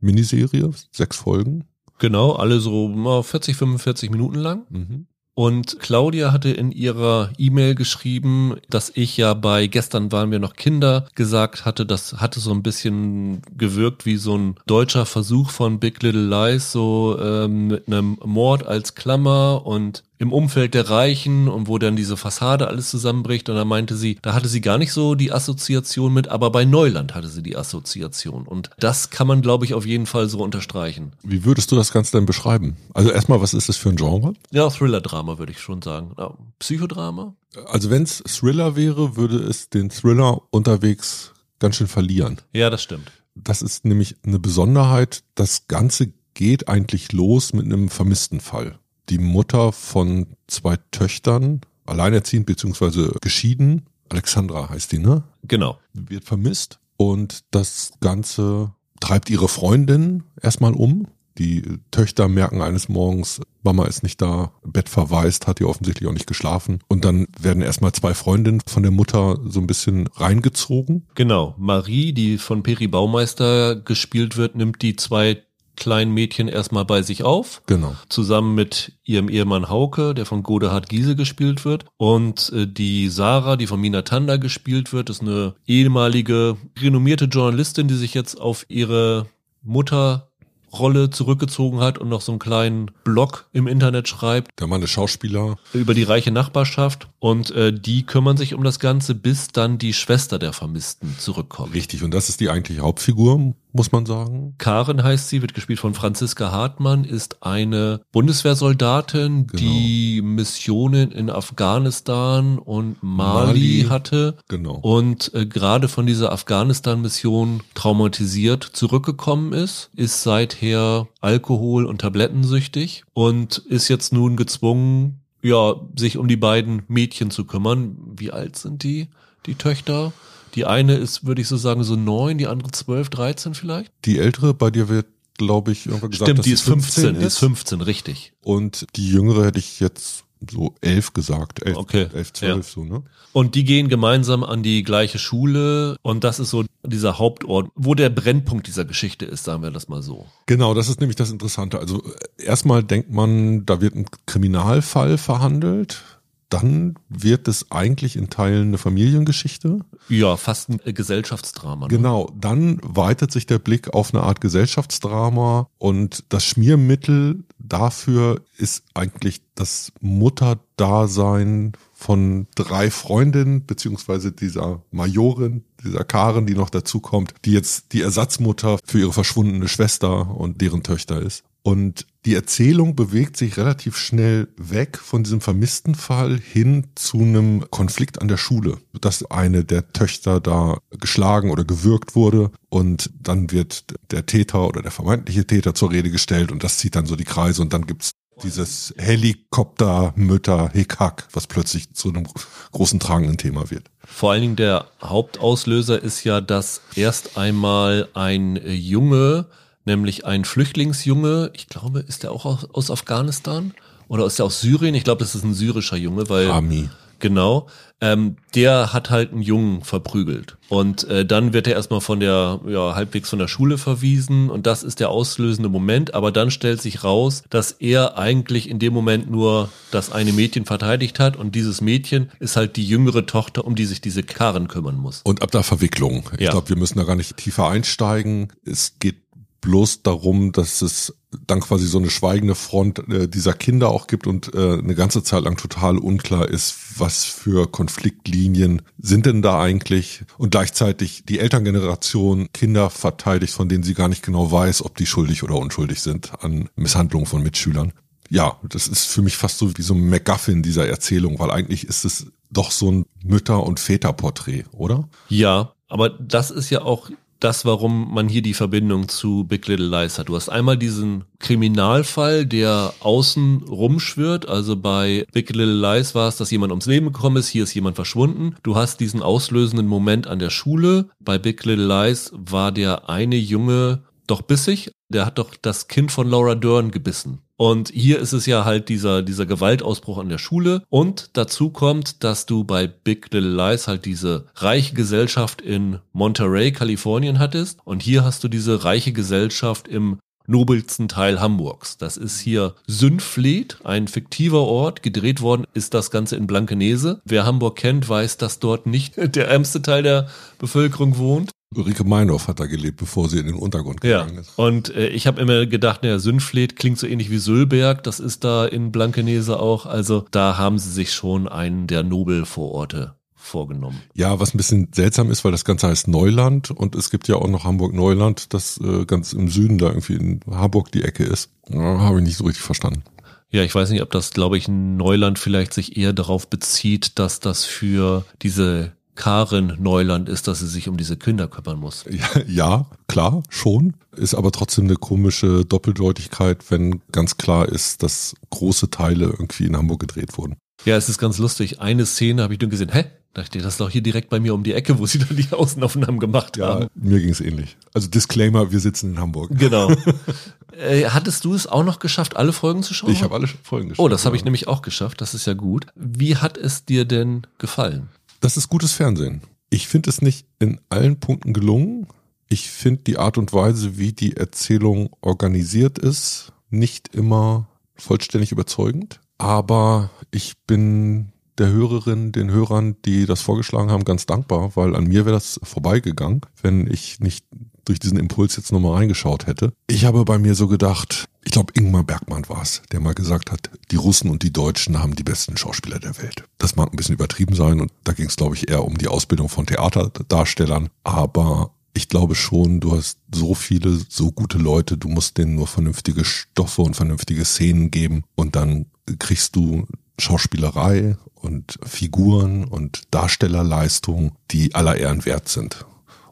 Miniserie, sechs Folgen. Genau, alle so 40, 45 Minuten lang. Mhm. Und Claudia hatte in ihrer E-Mail geschrieben, dass ich ja bei gestern waren wir noch Kinder gesagt hatte, das hatte so ein bisschen gewirkt wie so ein deutscher Versuch von Big Little Lies, so ähm, mit einem Mord als Klammer und im Umfeld der Reichen und wo dann diese Fassade alles zusammenbricht. Und da meinte sie, da hatte sie gar nicht so die Assoziation mit, aber bei Neuland hatte sie die Assoziation. Und das kann man, glaube ich, auf jeden Fall so unterstreichen. Wie würdest du das Ganze denn beschreiben? Also erstmal, was ist das für ein Genre? Ja, Thriller-Drama würde ich schon sagen. Ja, Psychodrama? Also wenn es Thriller wäre, würde es den Thriller unterwegs ganz schön verlieren. Ja, das stimmt. Das ist nämlich eine Besonderheit. Das Ganze geht eigentlich los mit einem vermissten Fall die Mutter von zwei Töchtern, alleinerziehend beziehungsweise geschieden. Alexandra heißt die, ne? Genau. Wird vermisst und das Ganze treibt ihre Freundin erstmal um. Die Töchter merken eines Morgens, Mama ist nicht da, Bett verwaist, hat ihr offensichtlich auch nicht geschlafen. Und dann werden erstmal zwei Freundinnen von der Mutter so ein bisschen reingezogen. Genau. Marie, die von Peri Baumeister gespielt wird, nimmt die zwei kleinen Mädchen erstmal bei sich auf. Genau. Zusammen mit ihrem Ehemann Hauke, der von Godehard Giese gespielt wird. Und äh, die Sarah, die von Mina Tanda gespielt wird, ist eine ehemalige renommierte Journalistin, die sich jetzt auf ihre Mutter Rolle zurückgezogen hat und noch so einen kleinen Blog im Internet schreibt. Der Mann ist Schauspieler. Über die reiche Nachbarschaft. Und äh, die kümmern sich um das Ganze, bis dann die Schwester der Vermissten zurückkommt. Richtig, und das ist die eigentliche Hauptfigur, muss man sagen. Karen heißt sie, wird gespielt von Franziska Hartmann, ist eine Bundeswehrsoldatin, genau. die Missionen in Afghanistan und Mali, Mali hatte. Genau. Und äh, gerade von dieser Afghanistan-Mission traumatisiert zurückgekommen ist, ist seither Alkohol- und Tablettensüchtig und ist jetzt nun gezwungen, ja, sich um die beiden Mädchen zu kümmern. Wie alt sind die, die Töchter? Die eine ist, würde ich so sagen, so neun, die andere zwölf, dreizehn vielleicht. Die ältere bei dir wird, glaube ich, irgendwann gesagt, Stimmt, die ist 15, 15 ist. die ist 15, richtig. Und die jüngere hätte ich jetzt so elf gesagt, elf, okay. elf zwölf ja. so, ne? Und die gehen gemeinsam an die gleiche Schule und das ist so dieser Hauptort, wo der Brennpunkt dieser Geschichte ist, sagen wir das mal so. Genau, das ist nämlich das Interessante. Also erstmal denkt man, da wird ein Kriminalfall verhandelt dann wird es eigentlich in Teilen eine Familiengeschichte. Ja, fast ein Gesellschaftsdrama. Ne? Genau, dann weitet sich der Blick auf eine Art Gesellschaftsdrama und das Schmiermittel dafür ist eigentlich das Mutterdasein von drei Freundinnen, beziehungsweise dieser Majorin, dieser Karen, die noch dazukommt, die jetzt die Ersatzmutter für ihre verschwundene Schwester und deren Töchter ist. Und die Erzählung bewegt sich relativ schnell weg von diesem vermissten Fall hin zu einem Konflikt an der Schule, dass eine der Töchter da geschlagen oder gewürgt wurde und dann wird der Täter oder der vermeintliche Täter zur Rede gestellt und das zieht dann so die Kreise und dann gibt's dieses Helikopter-Mütter-Hickhack, was plötzlich zu einem großen tragenden Thema wird. Vor allen Dingen der Hauptauslöser ist ja, dass erst einmal ein Junge nämlich ein Flüchtlingsjunge, ich glaube, ist der auch aus, aus Afghanistan oder ist der aus Syrien? Ich glaube, das ist ein syrischer Junge, weil Ami. Genau. Ähm, der hat halt einen Jungen verprügelt. Und äh, dann wird er erstmal von der, ja, halbwegs von der Schule verwiesen und das ist der auslösende Moment. Aber dann stellt sich raus, dass er eigentlich in dem Moment nur das eine Mädchen verteidigt hat und dieses Mädchen ist halt die jüngere Tochter, um die sich diese Karen kümmern muss. Und ab da Verwicklung. Ich ja. glaube, wir müssen da gar nicht tiefer einsteigen. Es geht bloß darum, dass es dann quasi so eine schweigende Front äh, dieser Kinder auch gibt und äh, eine ganze Zeit lang total unklar ist, was für Konfliktlinien sind denn da eigentlich und gleichzeitig die Elterngeneration Kinder verteidigt, von denen sie gar nicht genau weiß, ob die schuldig oder unschuldig sind an Misshandlungen von Mitschülern. Ja, das ist für mich fast so wie so ein MacGuffin dieser Erzählung, weil eigentlich ist es doch so ein Mütter- und Väterporträt, oder? Ja, aber das ist ja auch das, warum man hier die Verbindung zu Big Little Lies hat. Du hast einmal diesen Kriminalfall, der außen rumschwirrt. Also bei Big Little Lies war es, dass jemand ums Leben gekommen ist. Hier ist jemand verschwunden. Du hast diesen auslösenden Moment an der Schule. Bei Big Little Lies war der eine Junge doch bissig. Der hat doch das Kind von Laura Dern gebissen. Und hier ist es ja halt dieser, dieser Gewaltausbruch an der Schule. Und dazu kommt, dass du bei Big Little Lies halt diese reiche Gesellschaft in Monterey, Kalifornien hattest. Und hier hast du diese reiche Gesellschaft im nobelsten Teil Hamburgs. Das ist hier Sünfleet, ein fiktiver Ort. Gedreht worden ist das Ganze in Blankenese. Wer Hamburg kennt, weiß, dass dort nicht der ärmste Teil der Bevölkerung wohnt. Ulrike Meinhoff hat da gelebt, bevor sie in den Untergrund gegangen ja. ist. Und äh, ich habe immer gedacht, naja, Sünfleet klingt so ähnlich wie Sülberg, das ist da in Blankenese auch. Also da haben sie sich schon einen der Nobelvororte vorgenommen. Ja, was ein bisschen seltsam ist, weil das Ganze heißt Neuland und es gibt ja auch noch Hamburg-Neuland, das äh, ganz im Süden da irgendwie in Hamburg die Ecke ist. Ja, Habe ich nicht so richtig verstanden. Ja, ich weiß nicht, ob das, glaube ich, Neuland vielleicht sich eher darauf bezieht, dass das für diese Karin Neuland ist, dass sie sich um diese Kinder kümmern muss. Ja, klar, schon. Ist aber trotzdem eine komische Doppeldeutigkeit, wenn ganz klar ist, dass große Teile irgendwie in Hamburg gedreht wurden. Ja, es ist ganz lustig. Eine Szene habe ich nur gesehen, hä? Dachte ich, das ist doch hier direkt bei mir um die Ecke, wo sie dann die Außenaufnahmen gemacht Ja, haben. mir ging es ähnlich. Also Disclaimer, wir sitzen in Hamburg. Genau. äh, hattest du es auch noch geschafft, alle Folgen zu schauen? Ich habe alle Folgen geschaut. Oh, das habe ich nämlich auch geschafft. Das ist ja gut. Wie hat es dir denn gefallen? Das ist gutes Fernsehen. Ich finde es nicht in allen Punkten gelungen. Ich finde die Art und Weise, wie die Erzählung organisiert ist, nicht immer vollständig überzeugend. Aber ich bin der Hörerin, den Hörern, die das vorgeschlagen haben, ganz dankbar, weil an mir wäre das vorbeigegangen, wenn ich nicht durch diesen Impuls jetzt nochmal reingeschaut hätte. Ich habe bei mir so gedacht, ich glaube Ingmar Bergmann war es, der mal gesagt hat, die Russen und die Deutschen haben die besten Schauspieler der Welt. Das mag ein bisschen übertrieben sein und da ging es, glaube ich, eher um die Ausbildung von Theaterdarstellern. Aber ich glaube schon, du hast so viele, so gute Leute, du musst denen nur vernünftige Stoffe und vernünftige Szenen geben und dann kriegst du Schauspielerei und Figuren und Darstellerleistung, die aller Ehren wert sind.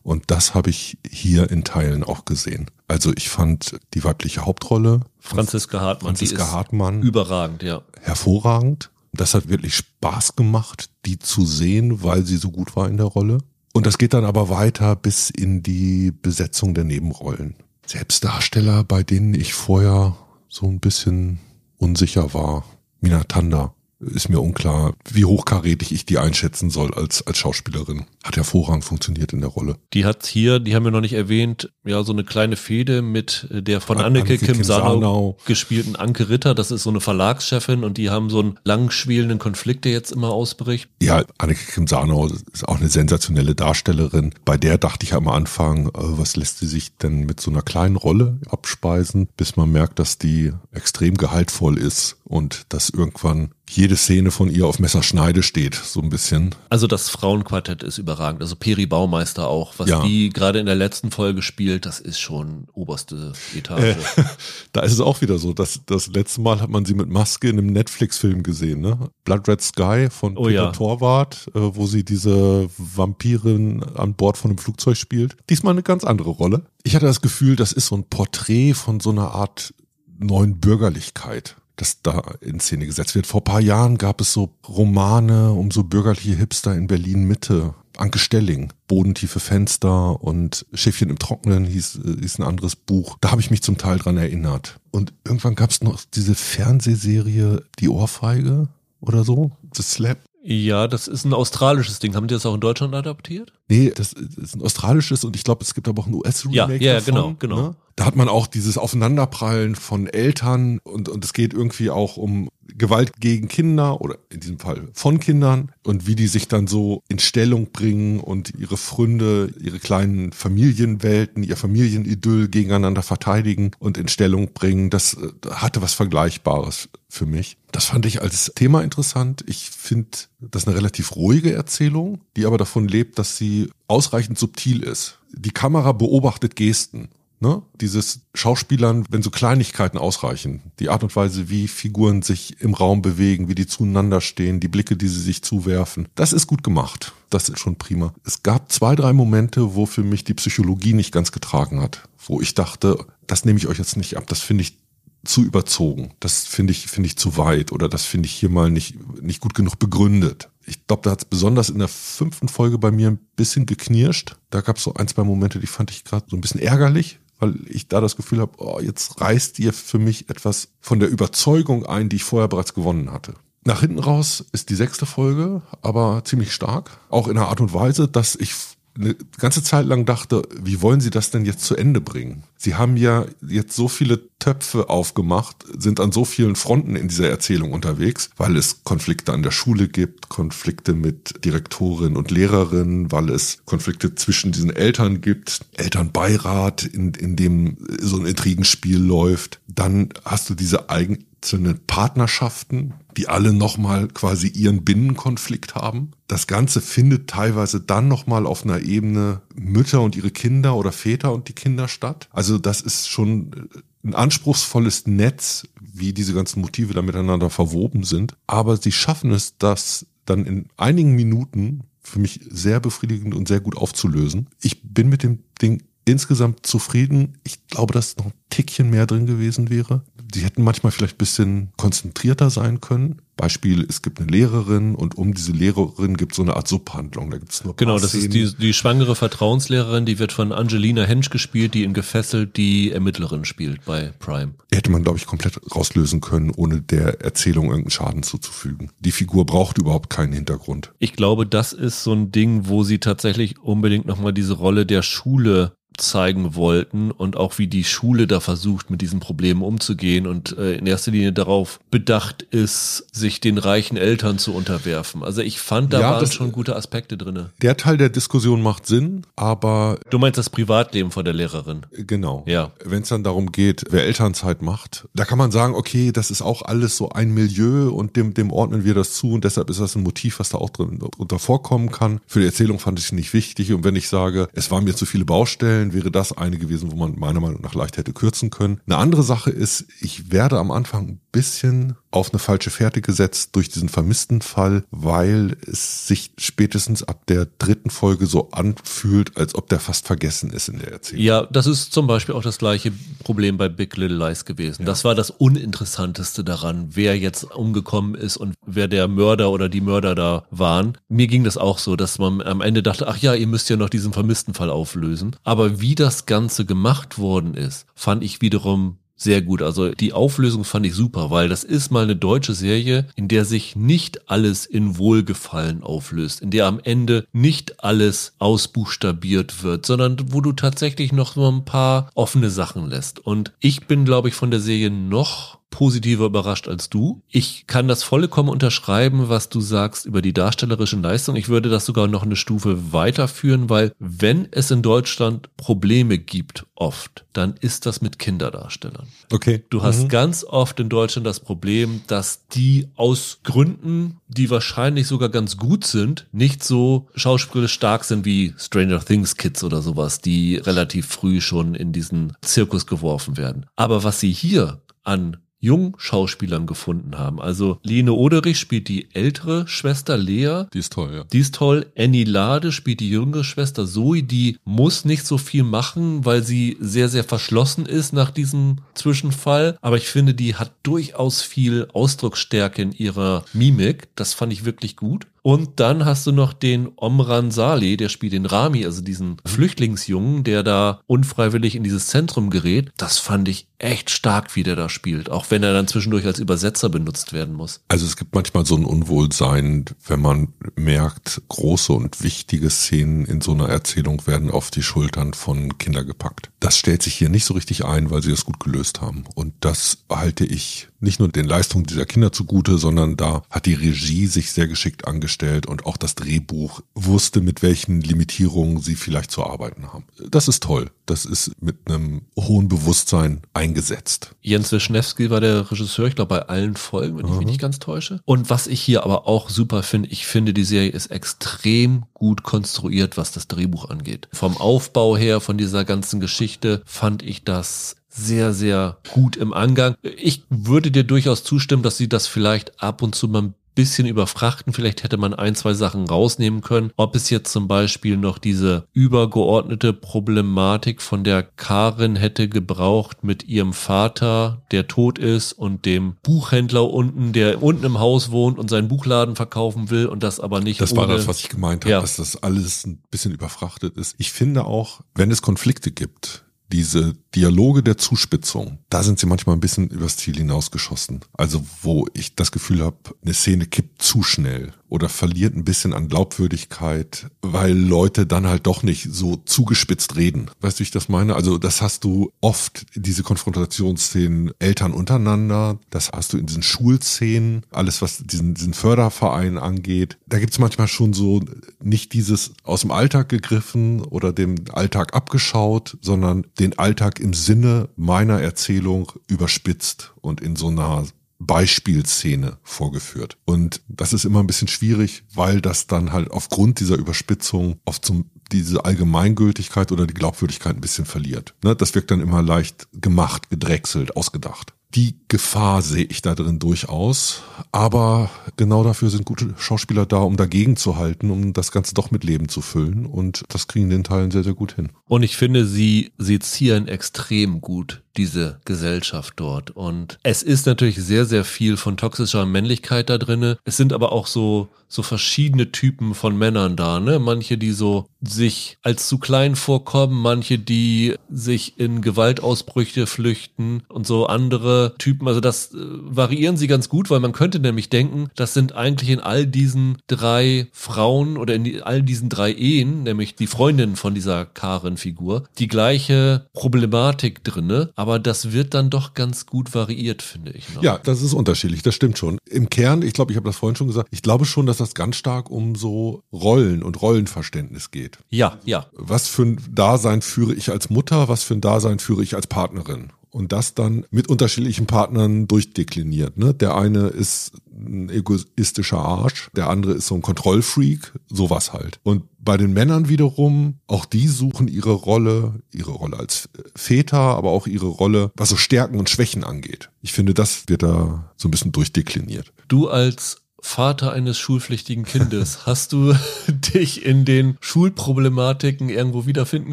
Und das habe ich hier in Teilen auch gesehen. Also ich fand die weibliche Hauptrolle Franziska Hartmann. Franziska Hartmann Überragend, ja. hervorragend. Das hat wirklich Spaß gemacht, die zu sehen, weil sie so gut war in der Rolle. Und das geht dann aber weiter bis in die Besetzung der Nebenrollen. Selbst Darsteller, bei denen ich vorher so ein bisschen unsicher war. Mina Tanda ist mir unklar, wie hochkarätig ich die einschätzen soll als, als Schauspielerin. Hat hervorragend funktioniert in der Rolle. Die hat hier, die haben wir noch nicht erwähnt, ja, so eine kleine Fehde mit der von An- Anneke, Anneke Kim, Kim Sanau, Sanau. gespielten Anke Ritter. Das ist so eine Verlagschefin und die haben so einen langschwelenden Konflikt, der jetzt immer ausbricht. Ja, Anneke Kim Sanau ist auch eine sensationelle Darstellerin. Bei der dachte ich am Anfang, äh, was lässt sie sich denn mit so einer kleinen Rolle abspeisen, bis man merkt, dass die extrem gehaltvoll ist und dass irgendwann jede Szene von ihr auf Messerschneide steht, so ein bisschen. Also das Frauenquartett ist überragend. Also Peri Baumeister auch. Was Ja. die gerade in der letzten Folge spielt, das ist schon oberste Etage. Äh, da ist es auch wieder so, dass das letzte Mal hat man sie mit Maske in einem Netflix-Film gesehen, ne? Blood Red Sky von Oh Peter ja. Torwart, äh, wo sie diese Vampirin an Bord von einem Flugzeug spielt. Diesmal eine ganz andere Rolle. Ich hatte das Gefühl, das ist so ein Porträt von so einer Art neuen Bürgerlichkeit das da in Szene gesetzt wird. Vor ein paar Jahren gab es so Romane um so bürgerliche Hipster in Berlin Mitte. Anke Stelling, Bodentiefe Fenster und Schiffchen im Trockenen hieß, äh, hieß ein anderes Buch. Da habe ich mich zum Teil dran erinnert. Und irgendwann gab es noch diese Fernsehserie Die Ohrfeige oder so, The Slap. Ja, das ist ein australisches Ding. Haben die das auch in Deutschland adaptiert? Nee, das ist ein australisches und ich glaube, es gibt aber auch ein US-Remake. Ja, ja, davon, genau, genau. Ne? Da hat man auch dieses Aufeinanderprallen von Eltern und, und es geht irgendwie auch um Gewalt gegen Kinder oder in diesem Fall von Kindern und wie die sich dann so in Stellung bringen und ihre Fründe, ihre kleinen Familienwelten, ihr Familienidyll gegeneinander verteidigen und in Stellung bringen. Das äh, hatte was Vergleichbares für mich. Das fand ich als Thema interessant. Ich finde das eine relativ ruhige Erzählung, die aber davon lebt, dass sie ausreichend subtil ist. Die Kamera beobachtet Gesten Ne? Dieses Schauspielern, wenn so Kleinigkeiten ausreichen, die Art und Weise, wie Figuren sich im Raum bewegen, wie die zueinander stehen, die Blicke, die sie sich zuwerfen, das ist gut gemacht. Das ist schon prima. Es gab zwei, drei Momente, wo für mich die Psychologie nicht ganz getragen hat, wo ich dachte, das nehme ich euch jetzt nicht ab, das finde ich zu überzogen. Das finde ich, finde ich zu weit oder das finde ich hier mal nicht, nicht gut genug begründet. Ich glaube, da hat es besonders in der fünften Folge bei mir ein bisschen geknirscht. Da gab es so ein, zwei Momente, die fand ich gerade so ein bisschen ärgerlich, weil ich da das Gefühl habe, oh, jetzt reißt ihr für mich etwas von der Überzeugung ein, die ich vorher bereits gewonnen hatte. Nach hinten raus ist die sechste Folge aber ziemlich stark, auch in einer Art und Weise, dass ich eine ganze Zeit lang dachte, wie wollen Sie das denn jetzt zu Ende bringen? Sie haben ja jetzt so viele Töpfe aufgemacht, sind an so vielen Fronten in dieser Erzählung unterwegs, weil es Konflikte an der Schule gibt, Konflikte mit Direktorin und Lehrerin, weil es Konflikte zwischen diesen Eltern gibt, Elternbeirat, in, in dem so ein Intrigenspiel läuft. Dann hast du diese eigen einzelne Partnerschaften, die alle nochmal quasi ihren Binnenkonflikt haben. Das Ganze findet teilweise dann nochmal auf einer Ebene Mütter und ihre Kinder oder Väter und die Kinder statt. Also das ist schon ein anspruchsvolles Netz, wie diese ganzen Motive da miteinander verwoben sind. Aber sie schaffen es, das dann in einigen Minuten für mich sehr befriedigend und sehr gut aufzulösen. Ich bin mit dem Ding insgesamt zufrieden. Ich glaube, dass noch ein Tickchen mehr drin gewesen wäre. Sie hätten manchmal vielleicht bisschen konzentrierter sein können. Beispiel, es gibt eine Lehrerin und um diese Lehrerin gibt es so eine Art Subhandlung. Da gibt es nur Genau, das Szenen. ist die, die schwangere Vertrauenslehrerin, die wird von Angelina Hensch gespielt, die in Gefesselt die Ermittlerin spielt bei Prime. Hätte man, glaube ich, komplett rauslösen können, ohne der Erzählung irgendeinen Schaden zuzufügen. Die Figur braucht überhaupt keinen Hintergrund. Ich glaube, das ist so ein Ding, wo sie tatsächlich unbedingt nochmal diese Rolle der Schule zeigen wollten und auch wie die Schule da versucht, mit diesen Problemen umzugehen und äh, in erster Linie darauf bedacht ist, sich den reichen Eltern zu unterwerfen. Also ich fand, da ja, waren schon gute Aspekte drinne. Der Teil der Diskussion macht Sinn, aber... Du meinst das Privatleben von der Lehrerin? Genau. Ja. Wenn es dann darum geht, wer Elternzeit macht, da kann man sagen, okay, das ist auch alles so ein Milieu und dem, dem ordnen wir das zu und deshalb ist das ein Motiv, was da auch drin drunter vorkommen kann. Für die Erzählung fand ich es nicht wichtig und wenn ich sage, es waren mir zu viele Baustellen, Fällen wäre das eine gewesen, wo man meiner Meinung nach leicht hätte kürzen können. Eine andere Sache ist, ich werde am Anfang ein bisschen auf eine falsche Fährte gesetzt durch diesen vermissten Fall, weil es sich spätestens ab der dritten Folge so anfühlt, als ob der fast vergessen ist in der Erzählung. Ja, das ist zum Beispiel auch das gleiche Problem bei Big Little Lies gewesen. Ja. Das war das Uninteressanteste daran, wer jetzt umgekommen ist und wer der Mörder oder die Mörder da waren. Mir ging das auch so, dass man am Ende dachte, ach ja, ihr müsst ja noch diesen vermissten Fall auflösen. Aber wie das Ganze gemacht worden ist, fand ich wiederum sehr gut. Also die Auflösung fand ich super, weil das ist mal eine deutsche Serie, in der sich nicht alles in Wohlgefallen auflöst, in der am Ende nicht alles ausbuchstabiert wird, sondern wo du tatsächlich noch so ein paar offene Sachen lässt. Und ich bin, glaube ich, von der Serie noch positiver überrascht als du. Ich kann das vollkommen unterschreiben, was du sagst über die darstellerische Leistung. Ich würde das sogar noch eine Stufe weiterführen, weil wenn es in Deutschland Probleme gibt, oft, dann ist das mit Kinderdarstellern. Okay. Du hast mhm. ganz oft in Deutschland das Problem, dass die aus Gründen, die wahrscheinlich sogar ganz gut sind, nicht so schauspielerisch stark sind wie Stranger Things Kids oder sowas, die relativ früh schon in diesen Zirkus geworfen werden. Aber was sie hier an Jungschauspielern gefunden haben. Also Lene Oderich spielt die ältere Schwester Lea. Die ist toll, ja. Die ist toll. Annie Lade spielt die jüngere Schwester Zoe. Die muss nicht so viel machen, weil sie sehr, sehr verschlossen ist nach diesem Zwischenfall. Aber ich finde, die hat durchaus viel Ausdrucksstärke in ihrer Mimik. Das fand ich wirklich gut. Und dann hast du noch den Omran Saleh, der spielt den Rami, also diesen Flüchtlingsjungen, der da unfreiwillig in dieses Zentrum gerät. Das fand ich echt stark, wie der da spielt, auch wenn er dann zwischendurch als Übersetzer benutzt werden muss. Also es gibt manchmal so ein Unwohlsein, wenn man merkt, große und wichtige Szenen in so einer Erzählung werden auf die Schultern von Kindern gepackt. Das stellt sich hier nicht so richtig ein, weil sie das gut gelöst haben. Und das halte ich nicht nur den Leistungen dieser Kinder zugute, sondern da hat die Regie sich sehr geschickt angestellt und auch das Drehbuch wusste, mit welchen Limitierungen sie vielleicht zu arbeiten haben. Das ist toll. Das ist mit einem hohen Bewusstsein eingesetzt. Jens Wischnewski war der Regisseur, ich glaube, bei allen Folgen, wenn ich mich nicht ganz täusche. Und was ich hier aber auch super finde, ich finde, die Serie ist extrem gut konstruiert, was das Drehbuch angeht. Vom Aufbau her, von dieser ganzen Geschichte, fand ich das sehr, sehr gut im Angang. Ich würde dir durchaus zustimmen, dass sie das vielleicht ab und zu mal ein bisschen überfrachten. Vielleicht hätte man ein, zwei Sachen rausnehmen können. Ob es jetzt zum Beispiel noch diese übergeordnete Problematik von der Karin hätte gebraucht mit ihrem Vater, der tot ist und dem Buchhändler unten, der unten im Haus wohnt und seinen Buchladen verkaufen will und das aber nicht. Das war das, was ich gemeint habe, ja. dass das alles ein bisschen überfrachtet ist. Ich finde auch, wenn es Konflikte gibt, diese Dialoge der Zuspitzung, da sind sie manchmal ein bisschen übers Ziel hinausgeschossen. Also wo ich das Gefühl habe, eine Szene kippt zu schnell oder verliert ein bisschen an Glaubwürdigkeit, weil Leute dann halt doch nicht so zugespitzt reden. Weißt du, wie ich das meine? Also das hast du oft, diese Konfrontationsszenen Eltern untereinander, das hast du in diesen Schulszenen, alles was diesen, diesen Förderverein angeht. Da gibt's manchmal schon so nicht dieses aus dem Alltag gegriffen oder dem Alltag abgeschaut, sondern den Alltag im Sinne meiner Erzählung überspitzt und in so einer Beispielszene vorgeführt. Und das ist immer ein bisschen schwierig, weil das dann halt aufgrund dieser Überspitzung oft zum diese Allgemeingültigkeit oder die Glaubwürdigkeit ein bisschen verliert. Ne? Das wirkt dann immer leicht gemacht, gedrechselt, ausgedacht. Die Gefahr sehe ich da drin durchaus. Aber genau dafür sind gute Schauspieler da, um dagegen zu halten, um das Ganze doch mit Leben zu füllen. Und das kriegen den Teilen sehr, sehr gut hin. Und ich finde, sie sezieren extrem gut diese Gesellschaft dort. Und es ist natürlich sehr, sehr viel von toxischer Männlichkeit da drinne. Es sind aber auch so, so verschiedene Typen von Männern da, ne? Manche, die so sich als zu klein vorkommen, manche, die sich in Gewaltausbrüche flüchten und so andere Typen. Also das äh, variieren sie ganz gut, weil man könnte nämlich denken, das sind eigentlich in all diesen drei Frauen oder in die, all diesen drei Ehen, nämlich die Freundinnen von dieser Karen-Figur, die gleiche Problematik drinne aber das wird dann doch ganz gut variiert, finde ich. Noch. Ja, das ist unterschiedlich, das stimmt schon. Im Kern, ich glaube, ich habe das vorhin schon gesagt, ich glaube schon, dass das ganz stark um so Rollen und Rollenverständnis geht. Ja, ja. Was für ein Dasein führe ich als Mutter, was für ein Dasein führe ich als Partnerin? Und das dann mit unterschiedlichen Partnern durchdekliniert. Ne? Der eine ist ein egoistischer Arsch, der andere ist so ein Kontrollfreak, sowas halt. Und bei den Männern wiederum, auch die suchen ihre Rolle, ihre Rolle als Väter, aber auch ihre Rolle, was so Stärken und Schwächen angeht. Ich finde, das wird da so ein bisschen durchdekliniert. Du als Vater eines schulpflichtigen Kindes, hast du dich in den Schulproblematiken irgendwo wiederfinden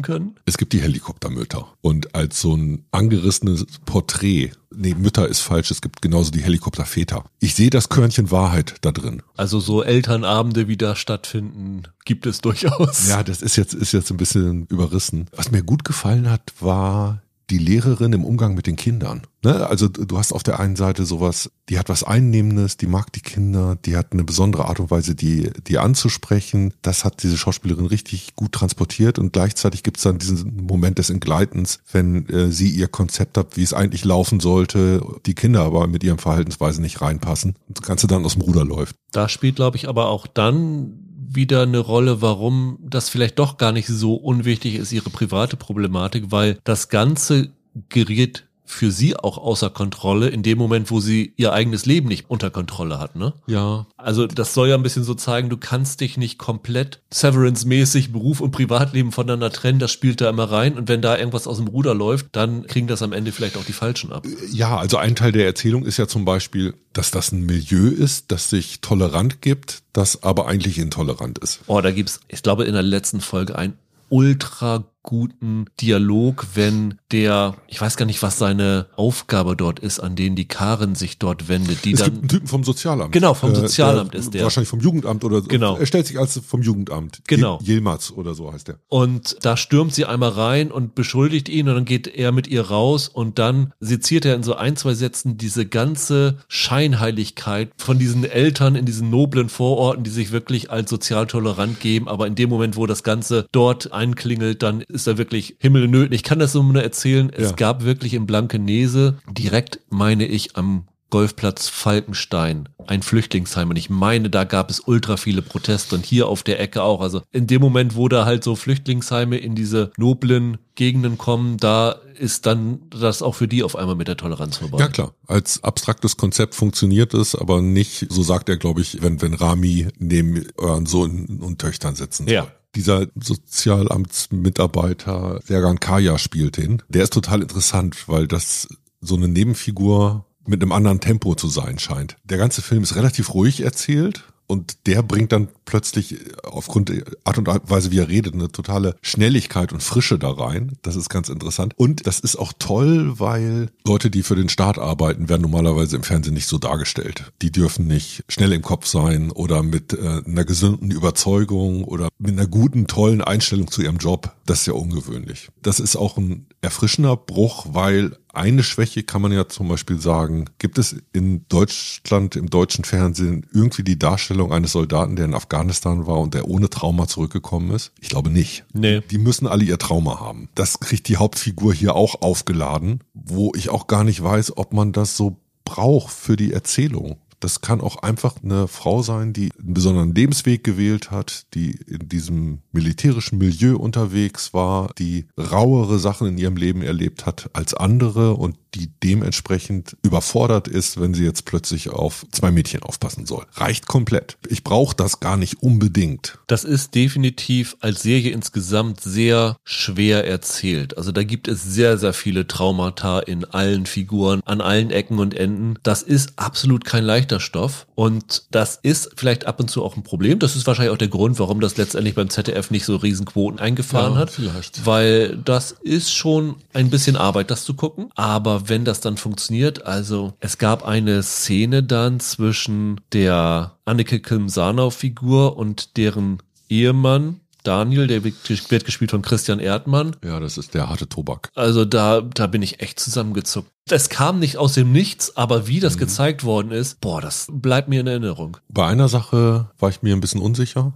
können? Es gibt die Helikoptermütter. Und als so ein angerissenes Porträt, nee, Mütter ist falsch, es gibt genauso die Helikopterväter. Ich sehe das Körnchen Wahrheit da drin. Also so Elternabende, wie da stattfinden, gibt es durchaus. Ja, das ist jetzt, ist jetzt ein bisschen überrissen. Was mir gut gefallen hat, war die Lehrerin im Umgang mit den Kindern. Ne? Also du hast auf der einen Seite sowas, die hat was Einnehmendes, die mag die Kinder, die hat eine besondere Art und Weise, die, die anzusprechen. Das hat diese Schauspielerin richtig gut transportiert und gleichzeitig gibt es dann diesen Moment des Entgleitens, wenn äh, sie ihr Konzept hat, wie es eigentlich laufen sollte, die Kinder aber mit ihren Verhaltensweisen nicht reinpassen und das Ganze dann aus dem Ruder läuft. Da spielt, glaube ich, aber auch dann wieder eine Rolle, warum das vielleicht doch gar nicht so unwichtig ist, ihre private Problematik, weil das Ganze gerät für sie auch außer Kontrolle in dem Moment, wo sie ihr eigenes Leben nicht unter Kontrolle hat, ne? Ja. Also das soll ja ein bisschen so zeigen, du kannst dich nicht komplett Severance-mäßig Beruf und Privatleben voneinander trennen, das spielt da immer rein und wenn da irgendwas aus dem Ruder läuft, dann kriegen das am Ende vielleicht auch die Falschen ab. Ja, also ein Teil der Erzählung ist ja zum Beispiel, dass das ein Milieu ist, das sich tolerant gibt, das aber eigentlich intolerant ist. Oh, da gibt's, ich glaube in der letzten Folge ein ultra guten Dialog, wenn der, ich weiß gar nicht, was seine Aufgabe dort ist, an denen die Karin sich dort wendet. Die es dann, gibt einen Typen vom Sozialamt. Genau, vom Sozialamt ist der. Wahrscheinlich vom Jugendamt oder Genau. Er stellt sich als vom Jugendamt. Genau. Yilmaz oder so heißt der. Und da stürmt sie einmal rein und beschuldigt ihn und dann geht er mit ihr raus und dann seziert er in so ein, zwei Sätzen diese ganze Scheinheiligkeit von diesen Eltern in diesen noblen Vororten, die sich wirklich als sozial tolerant geben, aber in dem Moment, wo das Ganze dort einklingelt, dann ist er wirklich himmelnötig. Ich kann das so nur erzählen, es Ja. gab wirklich in Blankenese, direkt meine ich am Golfplatz Falkenstein, ein Flüchtlingsheim. Und ich meine, da gab es ultra viele Proteste und hier auf der Ecke auch. Also in dem Moment, wo da halt so Flüchtlingsheime in diese noblen Gegenden kommen, da ist dann das auch für die auf einmal mit der Toleranz vorbei. Ja klar, als abstraktes Konzept funktioniert es, aber nicht, so sagt er, glaube ich, wenn, wenn Rami neben euren Sohn und Töchtern sitzen soll. Dieser Sozialamtsmitarbeiter Sergan Kaya spielt den. Der ist total interessant, weil das so eine Nebenfigur mit einem anderen Tempo zu sein scheint. Der ganze Film ist relativ ruhig erzählt und der bringt dann plötzlich aufgrund der Art und Weise, wie er redet, eine totale Schnelligkeit und Frische da rein. Das ist ganz interessant. Und das ist auch toll, weil Leute, die für den Staat arbeiten, werden normalerweise im Fernsehen nicht so dargestellt. Die dürfen nicht schnell im Kopf sein oder mit äh, einer gesunden Überzeugung oder mit einer guten, tollen Einstellung zu ihrem Job. Das ist ja ungewöhnlich. Das ist auch ein erfrischender Bruch, weil eine Schwäche kann man ja zum Beispiel sagen, gibt es in Deutschland, im deutschen Fernsehen irgendwie die Darstellung eines Soldaten, der in Afghanistan war und der ohne Trauma zurückgekommen ist? Ich glaube nicht. Nee. Die müssen alle ihr Trauma haben. Das kriegt die Hauptfigur hier auch aufgeladen, wo ich auch gar nicht weiß, ob man das so braucht für die Erzählung. Das kann auch einfach eine Frau sein, die einen besonderen Lebensweg gewählt hat, die in diesem militärischen Milieu unterwegs war, die rauere Sachen in ihrem Leben erlebt hat als andere und die dementsprechend überfordert ist, wenn sie jetzt plötzlich auf zwei Mädchen aufpassen soll. Reicht komplett. Ich brauche das gar nicht unbedingt. Das ist definitiv als Serie insgesamt sehr schwer erzählt. Also da gibt es sehr, sehr viele Traumata in allen Figuren, an allen Ecken und Enden. Das ist absolut kein leichter Stoff. Und das ist vielleicht ab und zu auch ein Problem. Das ist wahrscheinlich auch der Grund, warum das letztendlich beim ZDF nicht so Riesenquoten eingefahren Ja, hat. vielleicht. Weil das ist schon ein bisschen Arbeit, das zu gucken. Aber wenn das dann funktioniert, also es gab eine Szene dann zwischen der Anneke Kim-Sanau-Figur und deren Ehemann, Daniel, der wird gespielt von Christian Erdmann. Ja, das ist der harte Tobak. Also da, da bin ich echt zusammengezuckt. Es kam nicht aus dem Nichts, aber wie das gezeigt worden ist, boah, das bleibt mir in Erinnerung. Bei einer Sache war ich mir ein bisschen unsicher.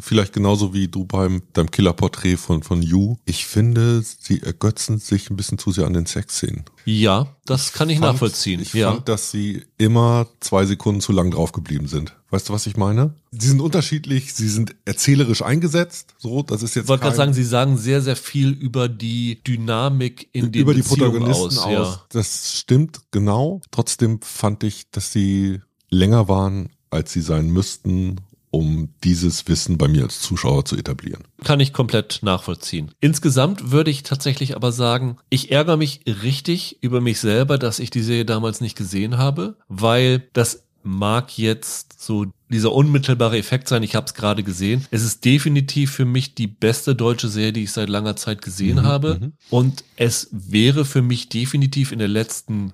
Vielleicht genauso wie du beim deinem Killerporträt von, von You. Ich finde, sie ergötzen sich ein bisschen zu sehr an den Sexszenen. Ja, das kann ich Fand- nachvollziehen. Ich ja. fand, dass sie immer zwei Sekunden zu lang drauf geblieben sind. Weißt du, was ich meine? Sie sind unterschiedlich, sie sind erzählerisch eingesetzt. So, das ist jetzt Ich wollte gerade sagen, sie sagen sehr, sehr viel über die Dynamik in den über die Beziehungen Protagonisten aus. Ja. Das stimmt genau. Trotzdem fand ich, dass sie länger waren, als sie sein müssten, um dieses Wissen bei mir als Zuschauer zu etablieren. Kann ich komplett nachvollziehen. Insgesamt würde ich tatsächlich aber sagen, ich ärgere mich richtig über mich selber, dass ich die Serie damals nicht gesehen habe, weil das mag jetzt so dieser unmittelbare Effekt sein. Ich habe es gerade gesehen. Es ist definitiv für mich die beste deutsche Serie, die ich seit langer Zeit gesehen habe. Und es wäre für mich definitiv in der letzten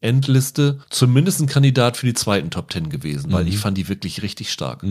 Jahresendliste zumindest ein Kandidat für die zweiten Top Ten gewesen, weil ich fand die wirklich richtig stark.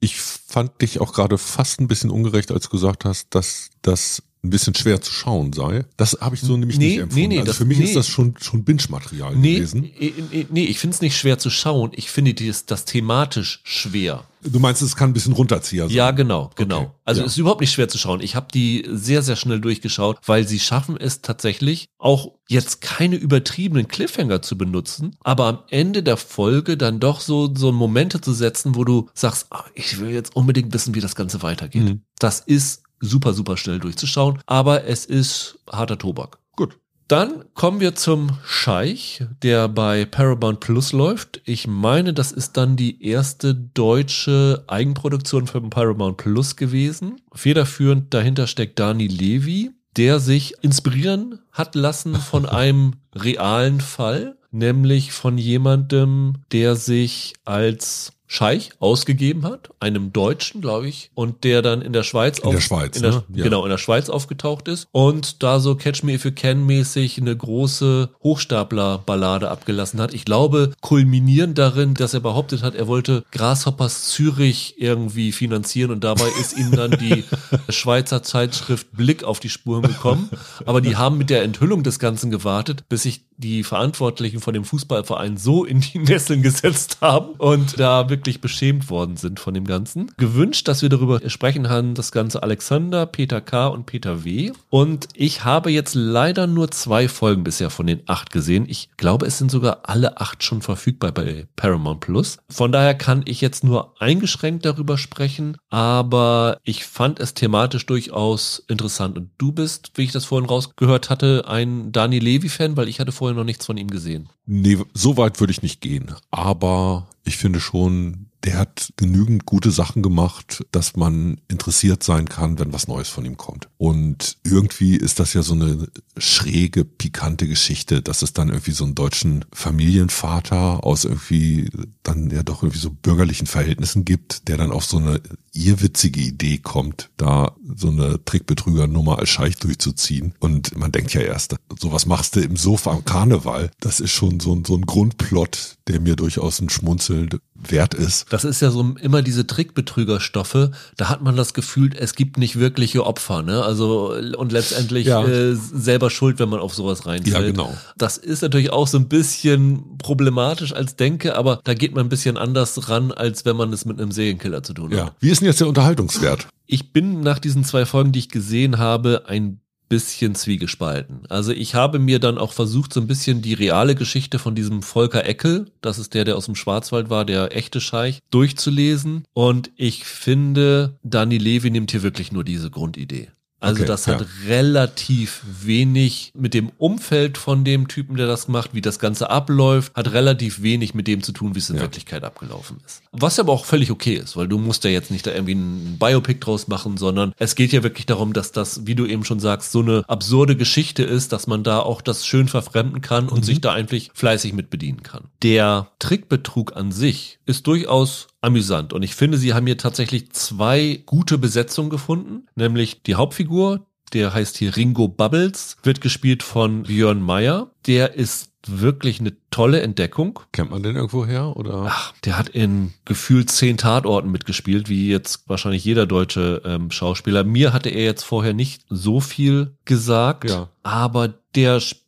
Ich fand dich auch gerade fast ein bisschen ungerecht, als du gesagt hast, dass das ein bisschen schwer zu schauen sei. Das habe ich so nämlich Nee, nicht empfunden. nee, nee, also das- für mich nee. ist das schon, schon Binge-Material Nee, gewesen. äh, äh, nee, ich finde es nicht schwer zu schauen. Ich finde das, das thematisch schwer. Du meinst, es kann ein bisschen Runterzieher sein? Ja, genau, genau. Okay, Also ja. es ist überhaupt nicht schwer zu schauen. Ich habe die sehr, sehr schnell durchgeschaut, weil sie schaffen es tatsächlich auch jetzt keine übertriebenen Cliffhanger zu benutzen, aber am Ende der Folge dann doch so, so Momente zu setzen, wo du sagst, ah, ich will jetzt unbedingt wissen, wie das Ganze weitergeht. Mhm. Das ist super, super schnell durchzuschauen, aber es ist harter Tobak. Gut. Dann kommen wir zum Scheich, der bei Paramount Plus läuft. Ich meine, das ist dann die erste deutsche Eigenproduktion von Paramount Plus gewesen. Federführend dahinter steckt Dani Levi, der sich inspirieren hat lassen von einem realen Fall, nämlich von jemandem, der sich als Scheich ausgegeben hat, einem Deutschen, glaube ich, und der dann in der Schweiz In der Schweiz, in der, ne? Ja. genau in der Schweiz aufgetaucht ist und da so Catch Me If You Can mäßig eine große Hochstapler-Ballade abgelassen hat. Ich glaube, kulminierend darin, dass er behauptet hat, er wollte Grasshoppers Zürich irgendwie finanzieren und dabei ist ihm dann die Schweizer Zeitschrift Blick auf die Spuren gekommen. Aber die haben mit der Enthüllung des Ganzen gewartet, bis sich die Verantwortlichen von dem Fußballverein so in die Nesseln gesetzt haben und da wirklich beschämt worden sind von dem Ganzen. Gewünscht, dass wir darüber sprechen haben, das Ganze Alexander, Peter K. und Peter W. Und ich habe jetzt leider nur zwei Folgen bisher von den acht gesehen. Ich glaube, es sind sogar alle acht schon verfügbar bei Paramount Plus. Von daher kann ich jetzt nur eingeschränkt darüber sprechen, aber ich fand es thematisch durchaus interessant. Und du bist, wie ich das vorhin rausgehört hatte, ein Dani Levy-Fan, weil ich hatte vorher noch nichts von ihm gesehen. Nee, so weit würde ich nicht gehen. Aber ich finde schon, der hat genügend gute Sachen gemacht, dass man interessiert sein kann, wenn was Neues von ihm kommt. Und irgendwie ist das ja so eine schräge, pikante Geschichte, dass es dann irgendwie so einen deutschen Familienvater aus irgendwie dann ja doch irgendwie so bürgerlichen Verhältnissen gibt, der dann auf so eine irrwitzige Idee kommt, da so eine Trickbetrügernummer als Scheich durchzuziehen. Und man denkt ja erst, sowas machst du im Sofa am Karneval. Das ist schon so ein, so ein Grundplot, der mir durchaus ein Schmunzeln wert ist. Das ist ja so immer diese Trickbetrügerstoffe. Da hat man das Gefühl, es gibt nicht wirkliche Opfer, ne? Also und letztendlich Ja. äh, selber schuld, wenn man auf sowas reinfällt. Ja, genau. Das ist natürlich auch so ein bisschen problematisch als Denke, aber da geht man ein bisschen anders ran, als wenn man es mit einem Serienkiller zu tun hat. Ja. Wie ist denn jetzt der Unterhaltungswert? Ich bin nach diesen zwei Folgen, die ich gesehen habe, ein bisschen zwiegespalten. Also ich habe mir dann auch versucht, so ein bisschen die reale Geschichte von diesem Volker Eckel, das ist der, der aus dem Schwarzwald war, der echte Scheich, durchzulesen. Und ich finde, Dani Levi nimmt hier wirklich nur diese Grundidee. Also Okay, das hat ja. relativ wenig mit dem Umfeld von dem Typen, der das macht, wie das Ganze abläuft, hat relativ wenig mit dem zu tun, wie es in Ja. Wirklichkeit abgelaufen ist. Was aber auch völlig okay ist, weil du musst ja jetzt nicht da irgendwie ein Biopic draus machen, sondern es geht ja wirklich darum, dass das, wie du eben schon sagst, so eine absurde Geschichte ist, dass man da auch das schön verfremden kann und sich da eigentlich fleißig mit bedienen kann. Der Trickbetrug an sich ist durchaus amüsant und ich finde, sie haben hier tatsächlich zwei gute Besetzungen gefunden, nämlich die Hauptfigur, der heißt hier Ringo Bubbles, wird gespielt von Björn Meyer. Der ist wirklich eine tolle Entdeckung. Kennt man den irgendwo her? Oder? Ach, der hat in gefühlt zehn Tatorten mitgespielt, wie jetzt wahrscheinlich jeder deutsche ähm, Schauspieler. Mir hatte er jetzt vorher nicht so viel gesagt, Ja. aber der spielt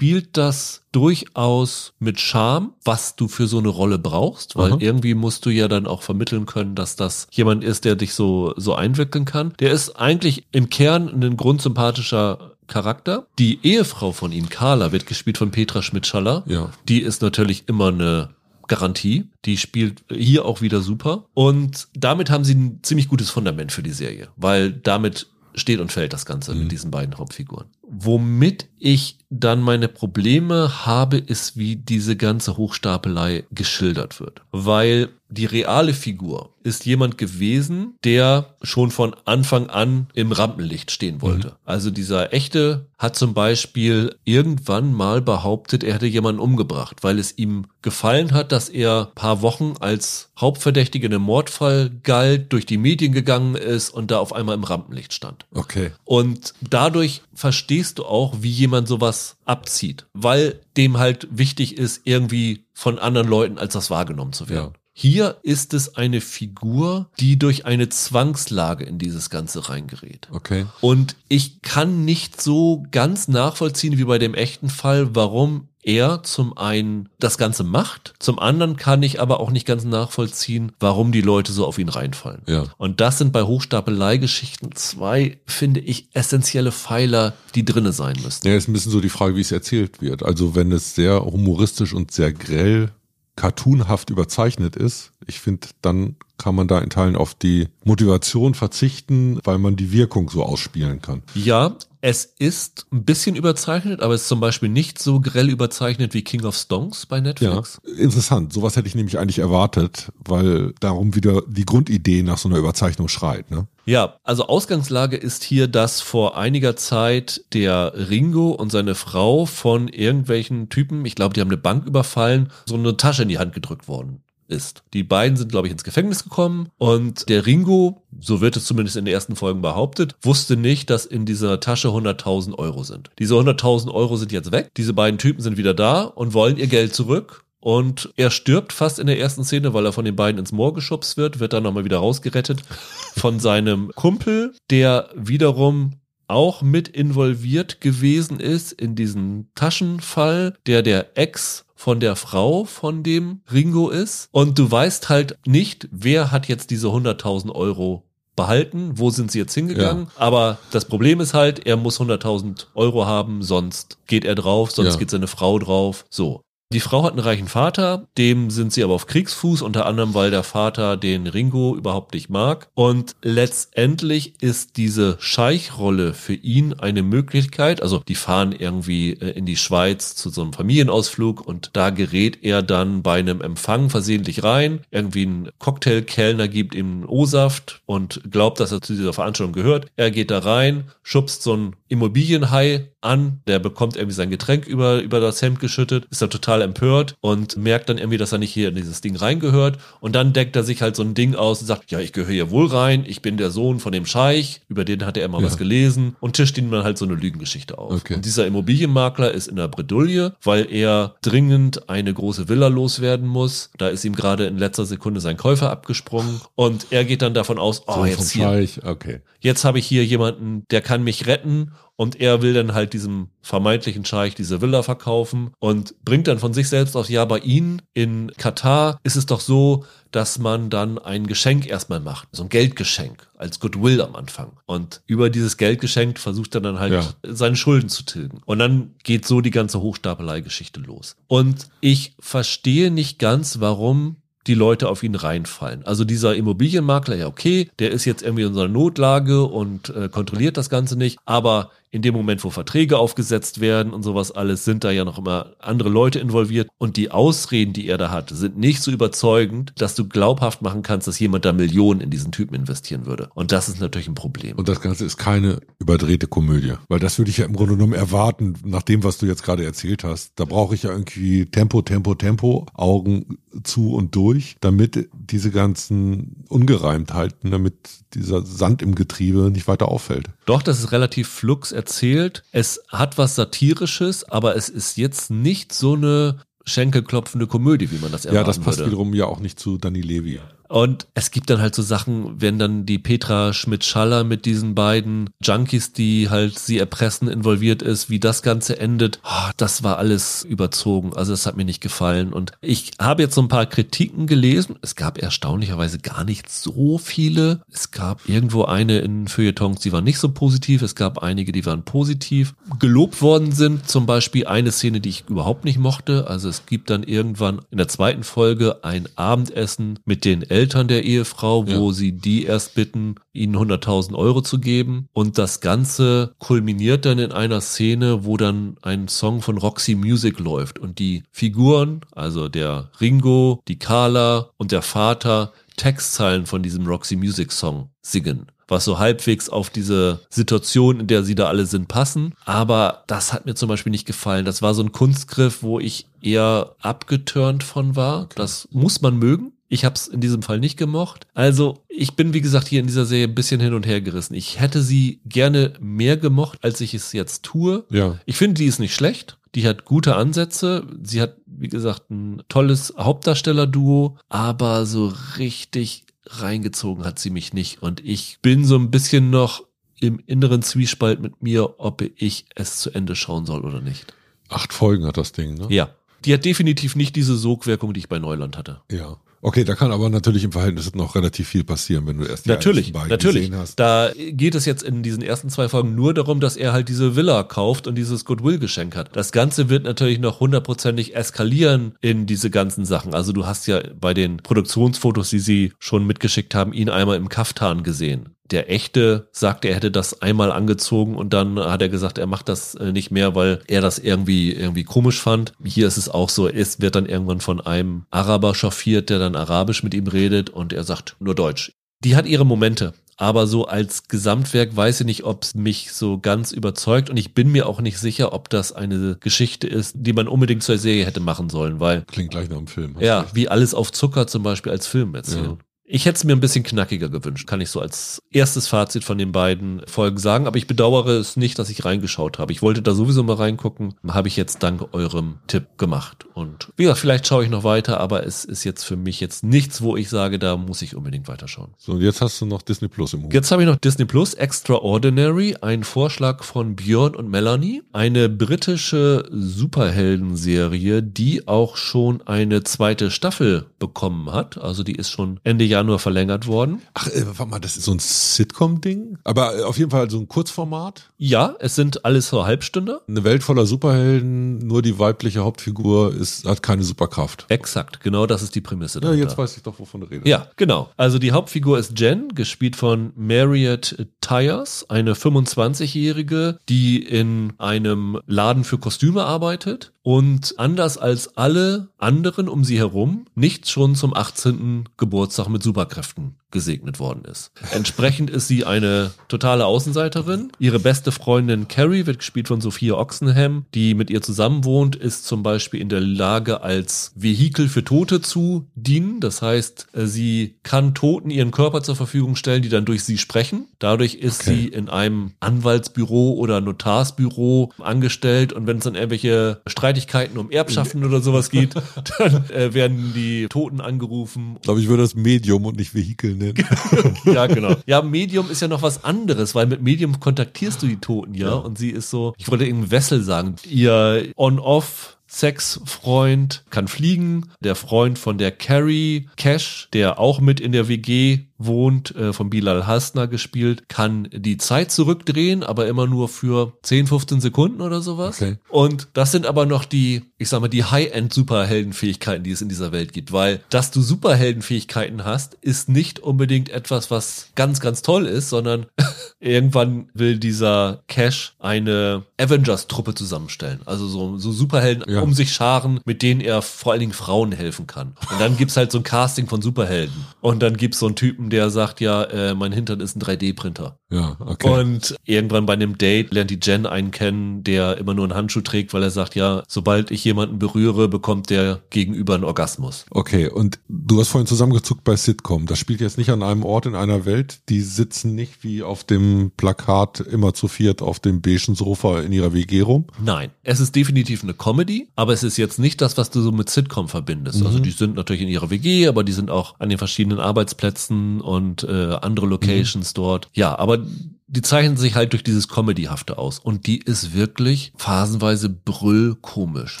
das durchaus mit Charme, was du für so eine Rolle brauchst, weil Aha. irgendwie musst du ja dann auch vermitteln können, dass das jemand ist, der dich so, so einwickeln kann. Der ist eigentlich im Kern ein grundsympathischer Charakter. Die Ehefrau von ihm, Carla, wird gespielt von Petra Schmidt-Schaller. Ja. Die ist natürlich immer eine Garantie. Die spielt hier auch wieder super. Und damit haben sie ein ziemlich gutes Fundament für die Serie, weil damit steht und fällt das Ganze mit diesen beiden Hauptfiguren. Womit ich dann meine Probleme habe, ist, wie diese ganze Hochstapelei geschildert wird. Weil die reale Figur ist jemand gewesen, der schon von Anfang an im Rampenlicht stehen wollte. Also dieser echte hat zum Beispiel irgendwann mal behauptet, er hätte jemanden umgebracht, weil es ihm gefallen hat, dass er paar Wochen als Hauptverdächtige in einem Mordfall galt, durch die Medien gegangen ist und da auf einmal im Rampenlicht stand. Okay. Und dadurch verstehst du auch, wie jemand sowas abzieht, weil dem halt wichtig ist, irgendwie von anderen Leuten als das wahrgenommen zu werden. Ja. Hier ist es eine Figur, die durch eine Zwangslage in dieses Ganze reingerät. Okay. Und ich kann nicht so ganz nachvollziehen wie bei dem echten Fall, warum er zum einen das Ganze macht, zum anderen kann ich aber auch nicht ganz nachvollziehen, warum die Leute so auf ihn reinfallen. Ja. Und das sind bei Hochstapelei-Geschichten zwei, finde ich, essentielle Pfeiler, die drinne sein müssen. Ja, ist ein bisschen so die Frage, wie es erzählt wird. Also wenn es sehr humoristisch und sehr grell, cartoonhaft überzeichnet ist, ich finde, dann kann man da in Teilen auf die Motivation verzichten, weil man die Wirkung so ausspielen kann. Ja, es ist ein bisschen überzeichnet, aber es ist zum Beispiel nicht so grell überzeichnet wie King of Stonks bei Ja, Netflix. interessant. Sowas hätte ich nämlich eigentlich erwartet, weil darum wieder die Grundidee nach so einer Überzeichnung schreit. Ne? Ja, also Ausgangslage ist hier, dass vor einiger Zeit der Ringo und seine Frau von irgendwelchen Typen, ich glaube, die haben eine Bank überfallen, so eine Tasche in die Hand gedrückt worden ist. Die beiden sind, glaube ich, ins Gefängnis gekommen und der Ringo, so wird es zumindest in den ersten Folgen behauptet, wusste nicht, dass in dieser Tasche 100.000 Euro sind. Diese 100.000 Euro sind jetzt weg. Diese beiden Typen sind wieder da und wollen ihr Geld zurück. Und er stirbt fast in der ersten Szene, weil er von den beiden ins Moor geschubst wird, wird dann nochmal wieder rausgerettet von seinem Kumpel, der wiederum auch mit involviert gewesen ist in diesen Taschenfall, der der Ex von der Frau von dem Ringo ist. Und du weißt halt nicht, wer hat jetzt diese 100.000 Euro behalten, wo sind sie jetzt hingegangen. Ja. Aber das Problem ist halt, er muss 100.000 Euro haben, sonst geht er drauf, sonst ja. geht seine Frau drauf. So. Die Frau hat einen reichen Vater, dem sind sie aber auf Kriegsfuß, unter anderem, weil der Vater den Ringo überhaupt nicht mag. Und letztendlich ist diese Scheichrolle für ihn eine Möglichkeit. Also die fahren irgendwie äh, in die Schweiz zu so einem Familienausflug und da gerät er dann bei einem Empfang versehentlich rein. Irgendwie ein Cocktailkellner gibt ihm O-Saft und glaubt, dass er zu dieser Veranstaltung gehört. Er geht da rein, schubst so ein Immobilienhai an, der bekommt irgendwie sein Getränk über, über das Hemd geschüttet, ist da total empört und merkt dann irgendwie, dass er nicht hier in dieses Ding reingehört. Und dann deckt er sich halt so ein Ding aus und sagt, ja, ich gehöre hier wohl rein, ich bin der Sohn von dem Scheich, über den hatte er mal ja. was gelesen und tischt ihm dann halt so eine Lügengeschichte auf. Okay. Und dieser Immobilienmakler ist in der Bredouille, weil er dringend eine große Villa loswerden muss. Da ist ihm gerade in letzter Sekunde sein Käufer abgesprungen und er geht dann davon aus, oh, so jetzt hier, okay. jetzt habe ich hier jemanden, der kann mich retten und er will dann halt diesem vermeintlichen Scheich diese Villa verkaufen und bringt dann von sich selbst aus, ja, bei ihnen in Katar ist es doch so, dass man dann ein Geschenk erstmal macht, so ein Geldgeschenk als Goodwill am Anfang. Und über dieses Geldgeschenk versucht er dann halt ja. seine Schulden zu tilgen. Und dann geht so die ganze Hochstapelei-Geschichte los. Und ich verstehe nicht ganz, warum die Leute auf ihn reinfallen. Also dieser Immobilienmakler, ja okay, der ist jetzt irgendwie in so einer Notlage und äh, kontrolliert das Ganze nicht, aber in dem Moment, wo Verträge aufgesetzt werden und sowas alles, sind da ja noch immer andere Leute involviert. Und die Ausreden, die er da hat, sind nicht so überzeugend, dass du glaubhaft machen kannst, dass jemand da Millionen in diesen Typen investieren würde. Und das ist natürlich ein Problem. Und das Ganze ist keine überdrehte Komödie. Weil das würde ich ja im Grunde genommen erwarten, nach dem, was du jetzt gerade erzählt hast. Da brauche ich ja irgendwie Tempo, Tempo, Tempo, Augen zu und durch, damit diese ganzen Ungereimtheiten, damit dieser Sand im Getriebe nicht weiter auffällt. Doch, das ist relativ flux erzählt. Es hat was Satirisches, aber es ist jetzt nicht so eine schenkelklopfende Komödie, wie man das erwarten Ja, das passt würde. wiederum ja auch nicht zu Danny Levy. Und es gibt dann halt so Sachen, wenn dann die Petra Schmidt-Schaller mit diesen beiden Junkies, die halt sie erpressen, involviert ist, wie das Ganze endet, oh, das war alles überzogen. Also das hat mir nicht gefallen. Und ich habe jetzt so ein paar Kritiken gelesen. Es gab erstaunlicherweise gar nicht so viele. Es gab irgendwo eine in Feuilletons, die war nicht so positiv. Es gab einige, die waren positiv. Gelobt worden sind zum Beispiel eine Szene, die ich überhaupt nicht mochte. Also es gibt dann irgendwann in der zweiten Folge ein Abendessen mit den Eltern Eltern der Ehefrau, wo ja. sie die erst bitten, ihnen 100.000 Euro zu geben. Und das Ganze kulminiert dann in einer Szene, wo dann ein Song von Roxy Music läuft und die Figuren, also der Ringo, die Carla und der Vater, Textzeilen von diesem Roxy Music Song singen was so halbwegs auf diese Situation, in der sie da alle sind, passen. Aber das hat mir zum Beispiel nicht gefallen. Das war so ein Kunstgriff, wo ich eher abgeturnt von war. Das muss man mögen. Ich habe es in diesem Fall nicht gemocht. Also ich bin, wie gesagt, hier in dieser Serie ein bisschen hin und her gerissen. Ich hätte sie gerne mehr gemocht, als ich es jetzt tue. Ja. Ich finde, die ist nicht schlecht. Die hat gute Ansätze. Sie hat, wie gesagt, ein tolles Hauptdarsteller-Duo, aber so richtig reingezogen hat sie mich nicht. Und ich bin so ein bisschen noch im inneren Zwiespalt mit mir, ob ich es zu Ende schauen soll oder nicht. Acht Folgen hat das Ding, ne? Ja. Die hat definitiv nicht diese Sogwirkung, die ich bei Neuland hatte. Ja. Okay, da kann aber natürlich im Verhältnis noch relativ viel passieren, wenn du erst die natürlich, natürlich. gesehen hast. Da geht es jetzt in diesen ersten zwei Folgen nur darum, dass er halt diese Villa kauft und dieses Goodwill-Geschenk hat. Das Ganze wird natürlich noch hundertprozentig eskalieren in diese ganzen Sachen. Also du hast ja bei den Produktionsfotos, die sie schon mitgeschickt haben, ihn einmal im Kaftan gesehen der echte sagte, er hätte das einmal angezogen und dann hat er gesagt, er macht das äh, nicht mehr, weil er das irgendwie irgendwie komisch fand. Hier ist es auch so, es wird dann irgendwann von einem Araber chauffiert, der dann Arabisch mit ihm redet und er sagt nur Deutsch. Die hat ihre Momente. aber so als Gesamtwerk weiß ich nicht, ob es mich so ganz überzeugt und ich bin mir auch nicht sicher, ob das eine Geschichte ist, die man unbedingt zur Serie hätte machen sollen, weil. Klingt gleich nach einem Film. Ja, recht. wie alles auf Zucker zum Beispiel als Film erzählen. Ja. Ich hätte es mir ein bisschen knackiger gewünscht, kann ich so als erstes Fazit von den beiden Folgen sagen. Aber ich bedauere es nicht, dass ich reingeschaut habe. Ich wollte da sowieso mal reingucken. Habe ich jetzt dank eurem Tipp gemacht. Und wie gesagt, vielleicht schaue ich noch weiter, aber es ist jetzt für mich jetzt nichts, wo ich sage, da muss ich unbedingt weiterschauen. So, und jetzt hast du noch Disney Plus im Hut. Jetzt habe ich noch Disney Plus Extraordinary, ein Vorschlag von Björn und Melanie. Eine britische Superheldenserie, die auch schon eine zweite Staffel bekommen hat. Also die ist schon Ende Jahr Januar verlängert worden. Ach, äh, warte mal, das ist so ein Sitcom-Ding? Aber äh, auf jeden Fall so ein Kurzformat? Ja, es sind alles so Halbstunde. Eine Welt voller Superhelden, nur die weibliche Hauptfigur ist, hat keine Superkraft. Exakt, genau das ist die Prämisse. Ja, jetzt weiß ich doch, wovon du redest. Ja, genau. Also die Hauptfigur ist Jen, gespielt von Marriott Tyers, eine 25-Jährige, die in einem Laden für Kostüme arbeitet und anders als alle anderen um sie herum nicht schon zum 18. Geburtstag mit Superkräften gesegnet worden ist. Entsprechend ist sie eine totale Außenseiterin. Ihre beste Freundin Carrie wird gespielt von Sophia Oxenham, die mit ihr zusammen wohnt, ist zum Beispiel in der Lage, als Vehikel für Tote zu dienen. Das heißt, äh, sie kann Toten ihren Körper zur Verfügung stellen, die dann durch sie sprechen. Dadurch ist okay. sie in einem Anwaltsbüro oder Notarsbüro angestellt und wenn es dann irgendwelche Streitigkeiten um Erbschaften oder sowas geht, dann äh, werden die Toten angerufen. Ich glaube, ich würde das Medium und nicht Vehikel nennen. ja, genau. Ja, Medium ist ja noch was anderes, weil mit Medium kontaktierst du die Toten, ja. ja. Und sie ist so, ich wollte eben Wessel sagen, ihr On-Off Sexfreund kann fliegen. Der Freund von der Carrie Cash, der auch mit in der WG wohnt, äh, von Bilal Hasner gespielt, kann die Zeit zurückdrehen, aber immer nur für 10, 15 Sekunden oder sowas. Okay. Und das sind aber noch die, ich sag mal, die High-End-Superheldenfähigkeiten, die es in dieser Welt gibt, weil dass du Superheldenfähigkeiten hast, ist nicht unbedingt etwas, was ganz, ganz toll ist, sondern irgendwann will dieser Cash eine Avengers-Truppe zusammenstellen. Also so, so Superhelden ja. um sich scharen, mit denen er vor allen Dingen Frauen helfen kann. Und dann gibt's halt so ein Casting von Superhelden. Und dann gibt's so einen Typen, der sagt, ja, äh, mein Hintern ist ein 3D-Printer. Ja, okay. Und irgendwann bei einem Date lernt die Jen einen kennen, der immer nur einen Handschuh trägt, weil er sagt, ja, sobald ich jemanden berühre, bekommt der gegenüber einen Orgasmus. Okay, und du hast vorhin zusammengezuckt bei Sitcom. Das spielt jetzt nicht an einem Ort in einer Welt. Die sitzen nicht wie auf dem Plakat immer zu viert auf dem beigen Sofa in ihrer WG rum. Nein, es ist definitiv eine Comedy, aber es ist jetzt nicht das, was du so mit Sitcom verbindest. Also mhm. Also die sind natürlich in ihrer WG, aber die sind auch an den verschiedenen Arbeitsplätzen und äh, andere Locations mhm. dort. Ja, aber die zeichnen sich halt durch dieses Comedyhafte aus. Und die ist wirklich phasenweise brüllkomisch.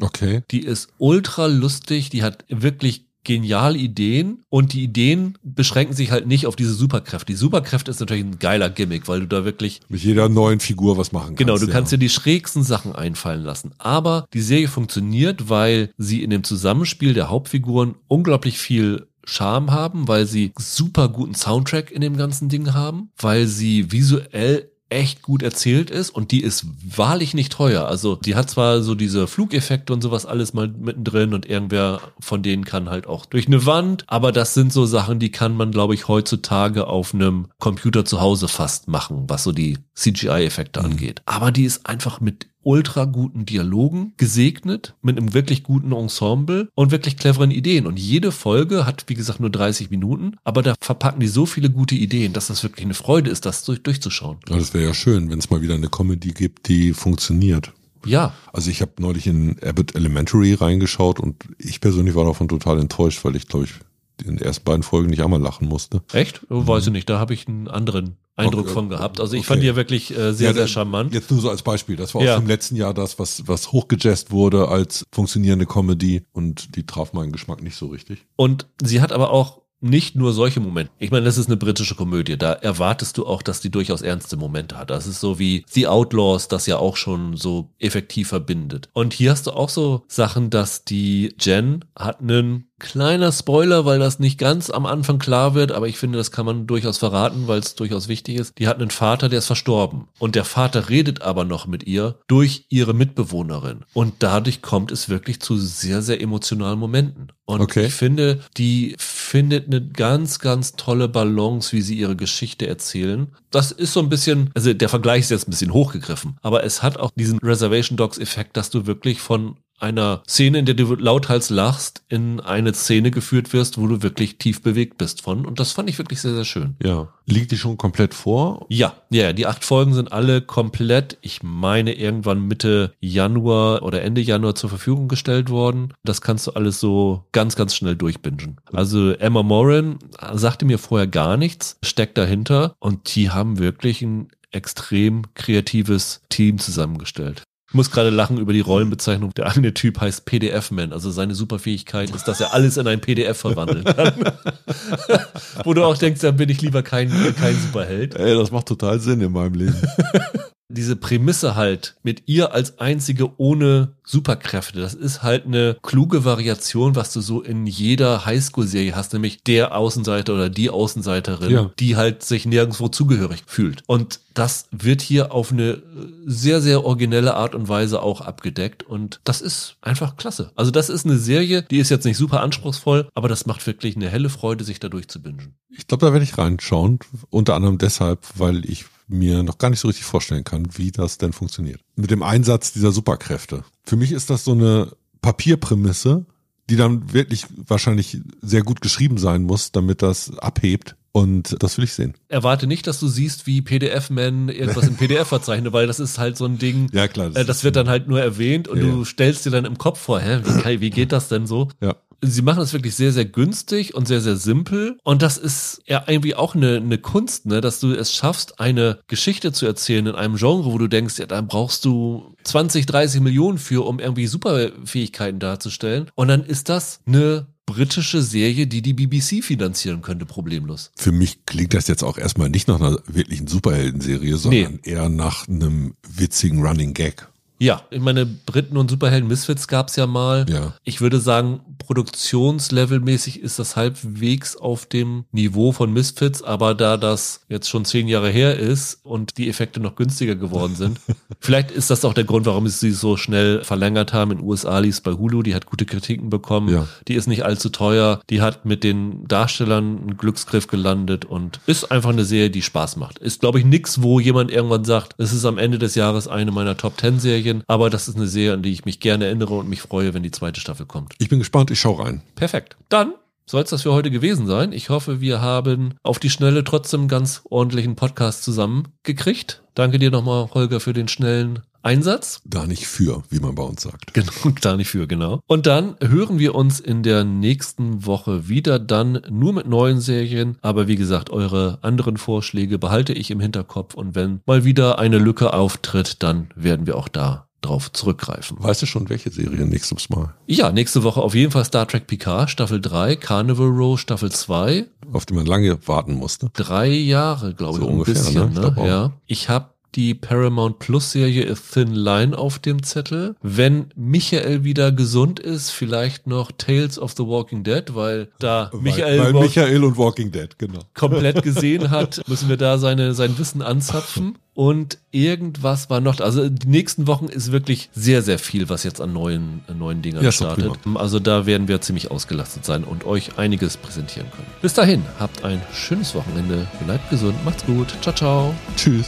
Okay. Die ist ultra lustig, die hat wirklich geniale Ideen und die Ideen beschränken sich halt nicht auf diese Superkräfte. Die Superkräfte ist natürlich ein geiler Gimmick, weil du da wirklich mit jeder neuen Figur was machen kannst. Genau, du ja. kannst dir die schrägsten Sachen einfallen lassen. Aber die Serie funktioniert, weil sie in dem Zusammenspiel der Hauptfiguren unglaublich viel Charme haben, weil sie super guten Soundtrack in dem ganzen Ding haben, weil sie visuell echt gut erzählt ist und die ist wahrlich nicht teuer. Also die hat zwar so diese Flugeffekte und sowas alles mal mittendrin und irgendwer von denen kann halt auch durch eine Wand, aber das sind so Sachen, die kann man, glaube ich, heutzutage auf einem Computer zu Hause fast machen, was so die CGI-Effekte mhm. angeht. Aber die ist einfach mit ultra guten Dialogen gesegnet, mit einem wirklich guten Ensemble und wirklich cleveren Ideen. Und jede Folge hat, wie gesagt, nur 30 Minuten, aber da verpacken die so viele gute Ideen, dass das wirklich eine Freude ist, das durch, durchzuschauen. Ja, das wäre ja schön, wenn es mal wieder eine Comedy gibt, die funktioniert. Ja. Also ich habe neulich in Abbott Elementary reingeschaut und ich persönlich war davon total enttäuscht, weil ich glaube ich den ersten beiden Folgen nicht einmal lachen musste. Echt? Oh, weiß ich nicht. Da habe ich einen anderen Eindruck okay. von gehabt. Also ich okay. fand die ja wirklich äh, sehr, ja, sehr charmant. Jetzt nur so als Beispiel. Das war ja. auch im letzten Jahr das, was, was hochgejazzt wurde als funktionierende Comedy und die traf meinen Geschmack nicht so richtig. Und sie hat aber auch nicht nur solche Momente. Ich meine, das ist eine britische Komödie. Da erwartest du auch, dass die durchaus ernste Momente hat. Das ist so wie The Outlaws, das ja auch schon so effektiv verbindet. Und hier hast du auch so Sachen, dass die Jen hat einen kleiner Spoiler, weil das nicht ganz am Anfang klar wird, aber ich finde, das kann man durchaus verraten, weil es durchaus wichtig ist. Die hat einen Vater, der ist verstorben. Und der Vater redet aber noch mit ihr durch ihre Mitbewohnerin. Und dadurch kommt es wirklich zu sehr, sehr emotionalen Momenten. Und Okay. ich finde, die findet eine ganz, ganz tolle Balance, wie sie ihre Geschichte erzählen. Das ist so ein bisschen, also der Vergleich ist jetzt ein bisschen hochgegriffen, aber es hat auch diesen Reservation Dogs Effekt, dass du wirklich von einer Szene, in der du lauthals lachst, in eine Szene geführt wirst, wo du wirklich tief bewegt bist von. Und das fand ich wirklich sehr, sehr schön. Ja. Liegt die schon komplett vor? Ja, ja, die acht Folgen sind alle komplett, ich meine, irgendwann Mitte Januar oder Ende Januar zur Verfügung gestellt worden. Das kannst du alles so ganz, ganz schnell durchbingen. Also Emma Moran sagte mir vorher gar nichts, steckt dahinter und die haben wirklich ein extrem kreatives Team zusammengestellt. Ich muss gerade lachen über die Rollenbezeichnung. Der eine Typ heißt PDF-Man. Also seine Superfähigkeit ist, dass er alles in ein PDF verwandeln kann. Wo du auch denkst, dann bin ich lieber kein, kein Superheld. Ey, das macht total Sinn in meinem Leben. diese Prämisse halt mit ihr als einzige ohne Superkräfte, das ist halt eine kluge Variation, was du so in jeder Highschool-Serie hast, nämlich der Außenseiter oder die Außenseiterin, Ja. die halt sich nirgendwo zugehörig fühlt. Und das wird hier auf eine sehr, sehr originelle Art und Weise auch abgedeckt und das ist einfach klasse. Also das ist eine Serie, die ist jetzt nicht super anspruchsvoll, aber das macht wirklich eine helle Freude, sich da durchzubingen. Ich glaube, da werde ich reinschauen. Unter anderem deshalb, weil ich mir noch gar nicht so richtig vorstellen kann, wie das denn funktioniert. Mit dem Einsatz dieser Superkräfte. Für mich ist das so eine Papierprämisse, die dann wirklich wahrscheinlich sehr gut geschrieben sein muss, damit das abhebt. Und das will ich sehen. Erwarte nicht, dass du siehst, wie PDF-Man irgendwas im PDF verzeichnet, weil das ist halt so ein Ding, Ja, klar. Äh, das wird dann halt nur erwähnt und Ja, du ja. stellst dir dann im Kopf vor, hä, wie, wie geht das denn so? Ja. Sie machen das wirklich sehr, sehr günstig und sehr, sehr simpel. Und das ist ja irgendwie auch eine, eine Kunst, ne, dass du es schaffst, eine Geschichte zu erzählen in einem Genre, wo du denkst, ja, da brauchst du 20, 30 Millionen für, um irgendwie Superfähigkeiten darzustellen. Und dann ist das eine britische Serie, die die BBC finanzieren könnte, problemlos. Für mich klingt das jetzt auch erstmal nicht nach einer wirklichen Superheldenserie, sondern eher nach einem witzigen Running Gag. Ja, ich meine, Briten und Superhelden Misfits gab's ja mal. Ja. Ich würde sagen, produktionslevelmäßig ist das halbwegs auf dem Niveau von Misfits, aber da das jetzt schon zehn Jahre her ist und die Effekte noch günstiger geworden sind, vielleicht ist das auch der Grund, warum sie so schnell verlängert haben. In USA lief bei Hulu, die hat gute Kritiken bekommen, Ja. die ist nicht allzu teuer, die hat mit den Darstellern einen Glücksgriff gelandet und ist einfach eine Serie, die Spaß macht. Ist, glaube ich, nix, wo jemand irgendwann sagt, es ist am Ende des Jahres eine meiner Top Ten Serien, aber das ist eine Serie, an die ich mich gerne erinnere und mich freue, wenn die zweite Staffel kommt. Ich bin gespannt, ich schau rein. Perfekt. Dann soll es das für heute gewesen sein. Ich hoffe, wir haben auf die Schnelle trotzdem ganz ordentlichen Podcast zusammengekriegt. Danke dir nochmal, Holger, für den schnellen Einsatz. Da nicht für, wie man bei uns sagt. Genau, da nicht für, genau. Und dann hören wir uns in der nächsten Woche wieder, dann nur mit neuen Serien. Aber wie gesagt, eure anderen Vorschläge behalte ich im Hinterkopf. Und wenn mal wieder eine Lücke auftritt, dann werden wir auch da drauf zurückgreifen. Weißt du schon, welche Serie nächstes Mal? Ja, nächste Woche auf jeden Fall Star Trek Picard, Staffel 3, Carnival Row, Staffel 2. Auf die man lange warten musste. Drei Jahre, glaube So ich, ein ungefähr, bisschen. ne? Ich Ne? Ja. Ich habe die Paramount Plus Serie A Thin Line auf dem Zettel. Wenn Michael wieder gesund ist, vielleicht noch Tales of the Walking Dead, weil da Michael, weil, weil Walk- Michael und Walking Dead, genau. komplett gesehen hat, müssen wir da seine, sein Wissen anzapfen. Und irgendwas war noch, also die nächsten Wochen ist wirklich sehr, sehr viel, was jetzt an neuen, neuen Dingern Ja, startet. Also da werden wir ziemlich ausgelastet sein und euch einiges präsentieren können. Bis dahin, habt ein schönes Wochenende, bleibt gesund, macht's gut, ciao, ciao. Tschüss.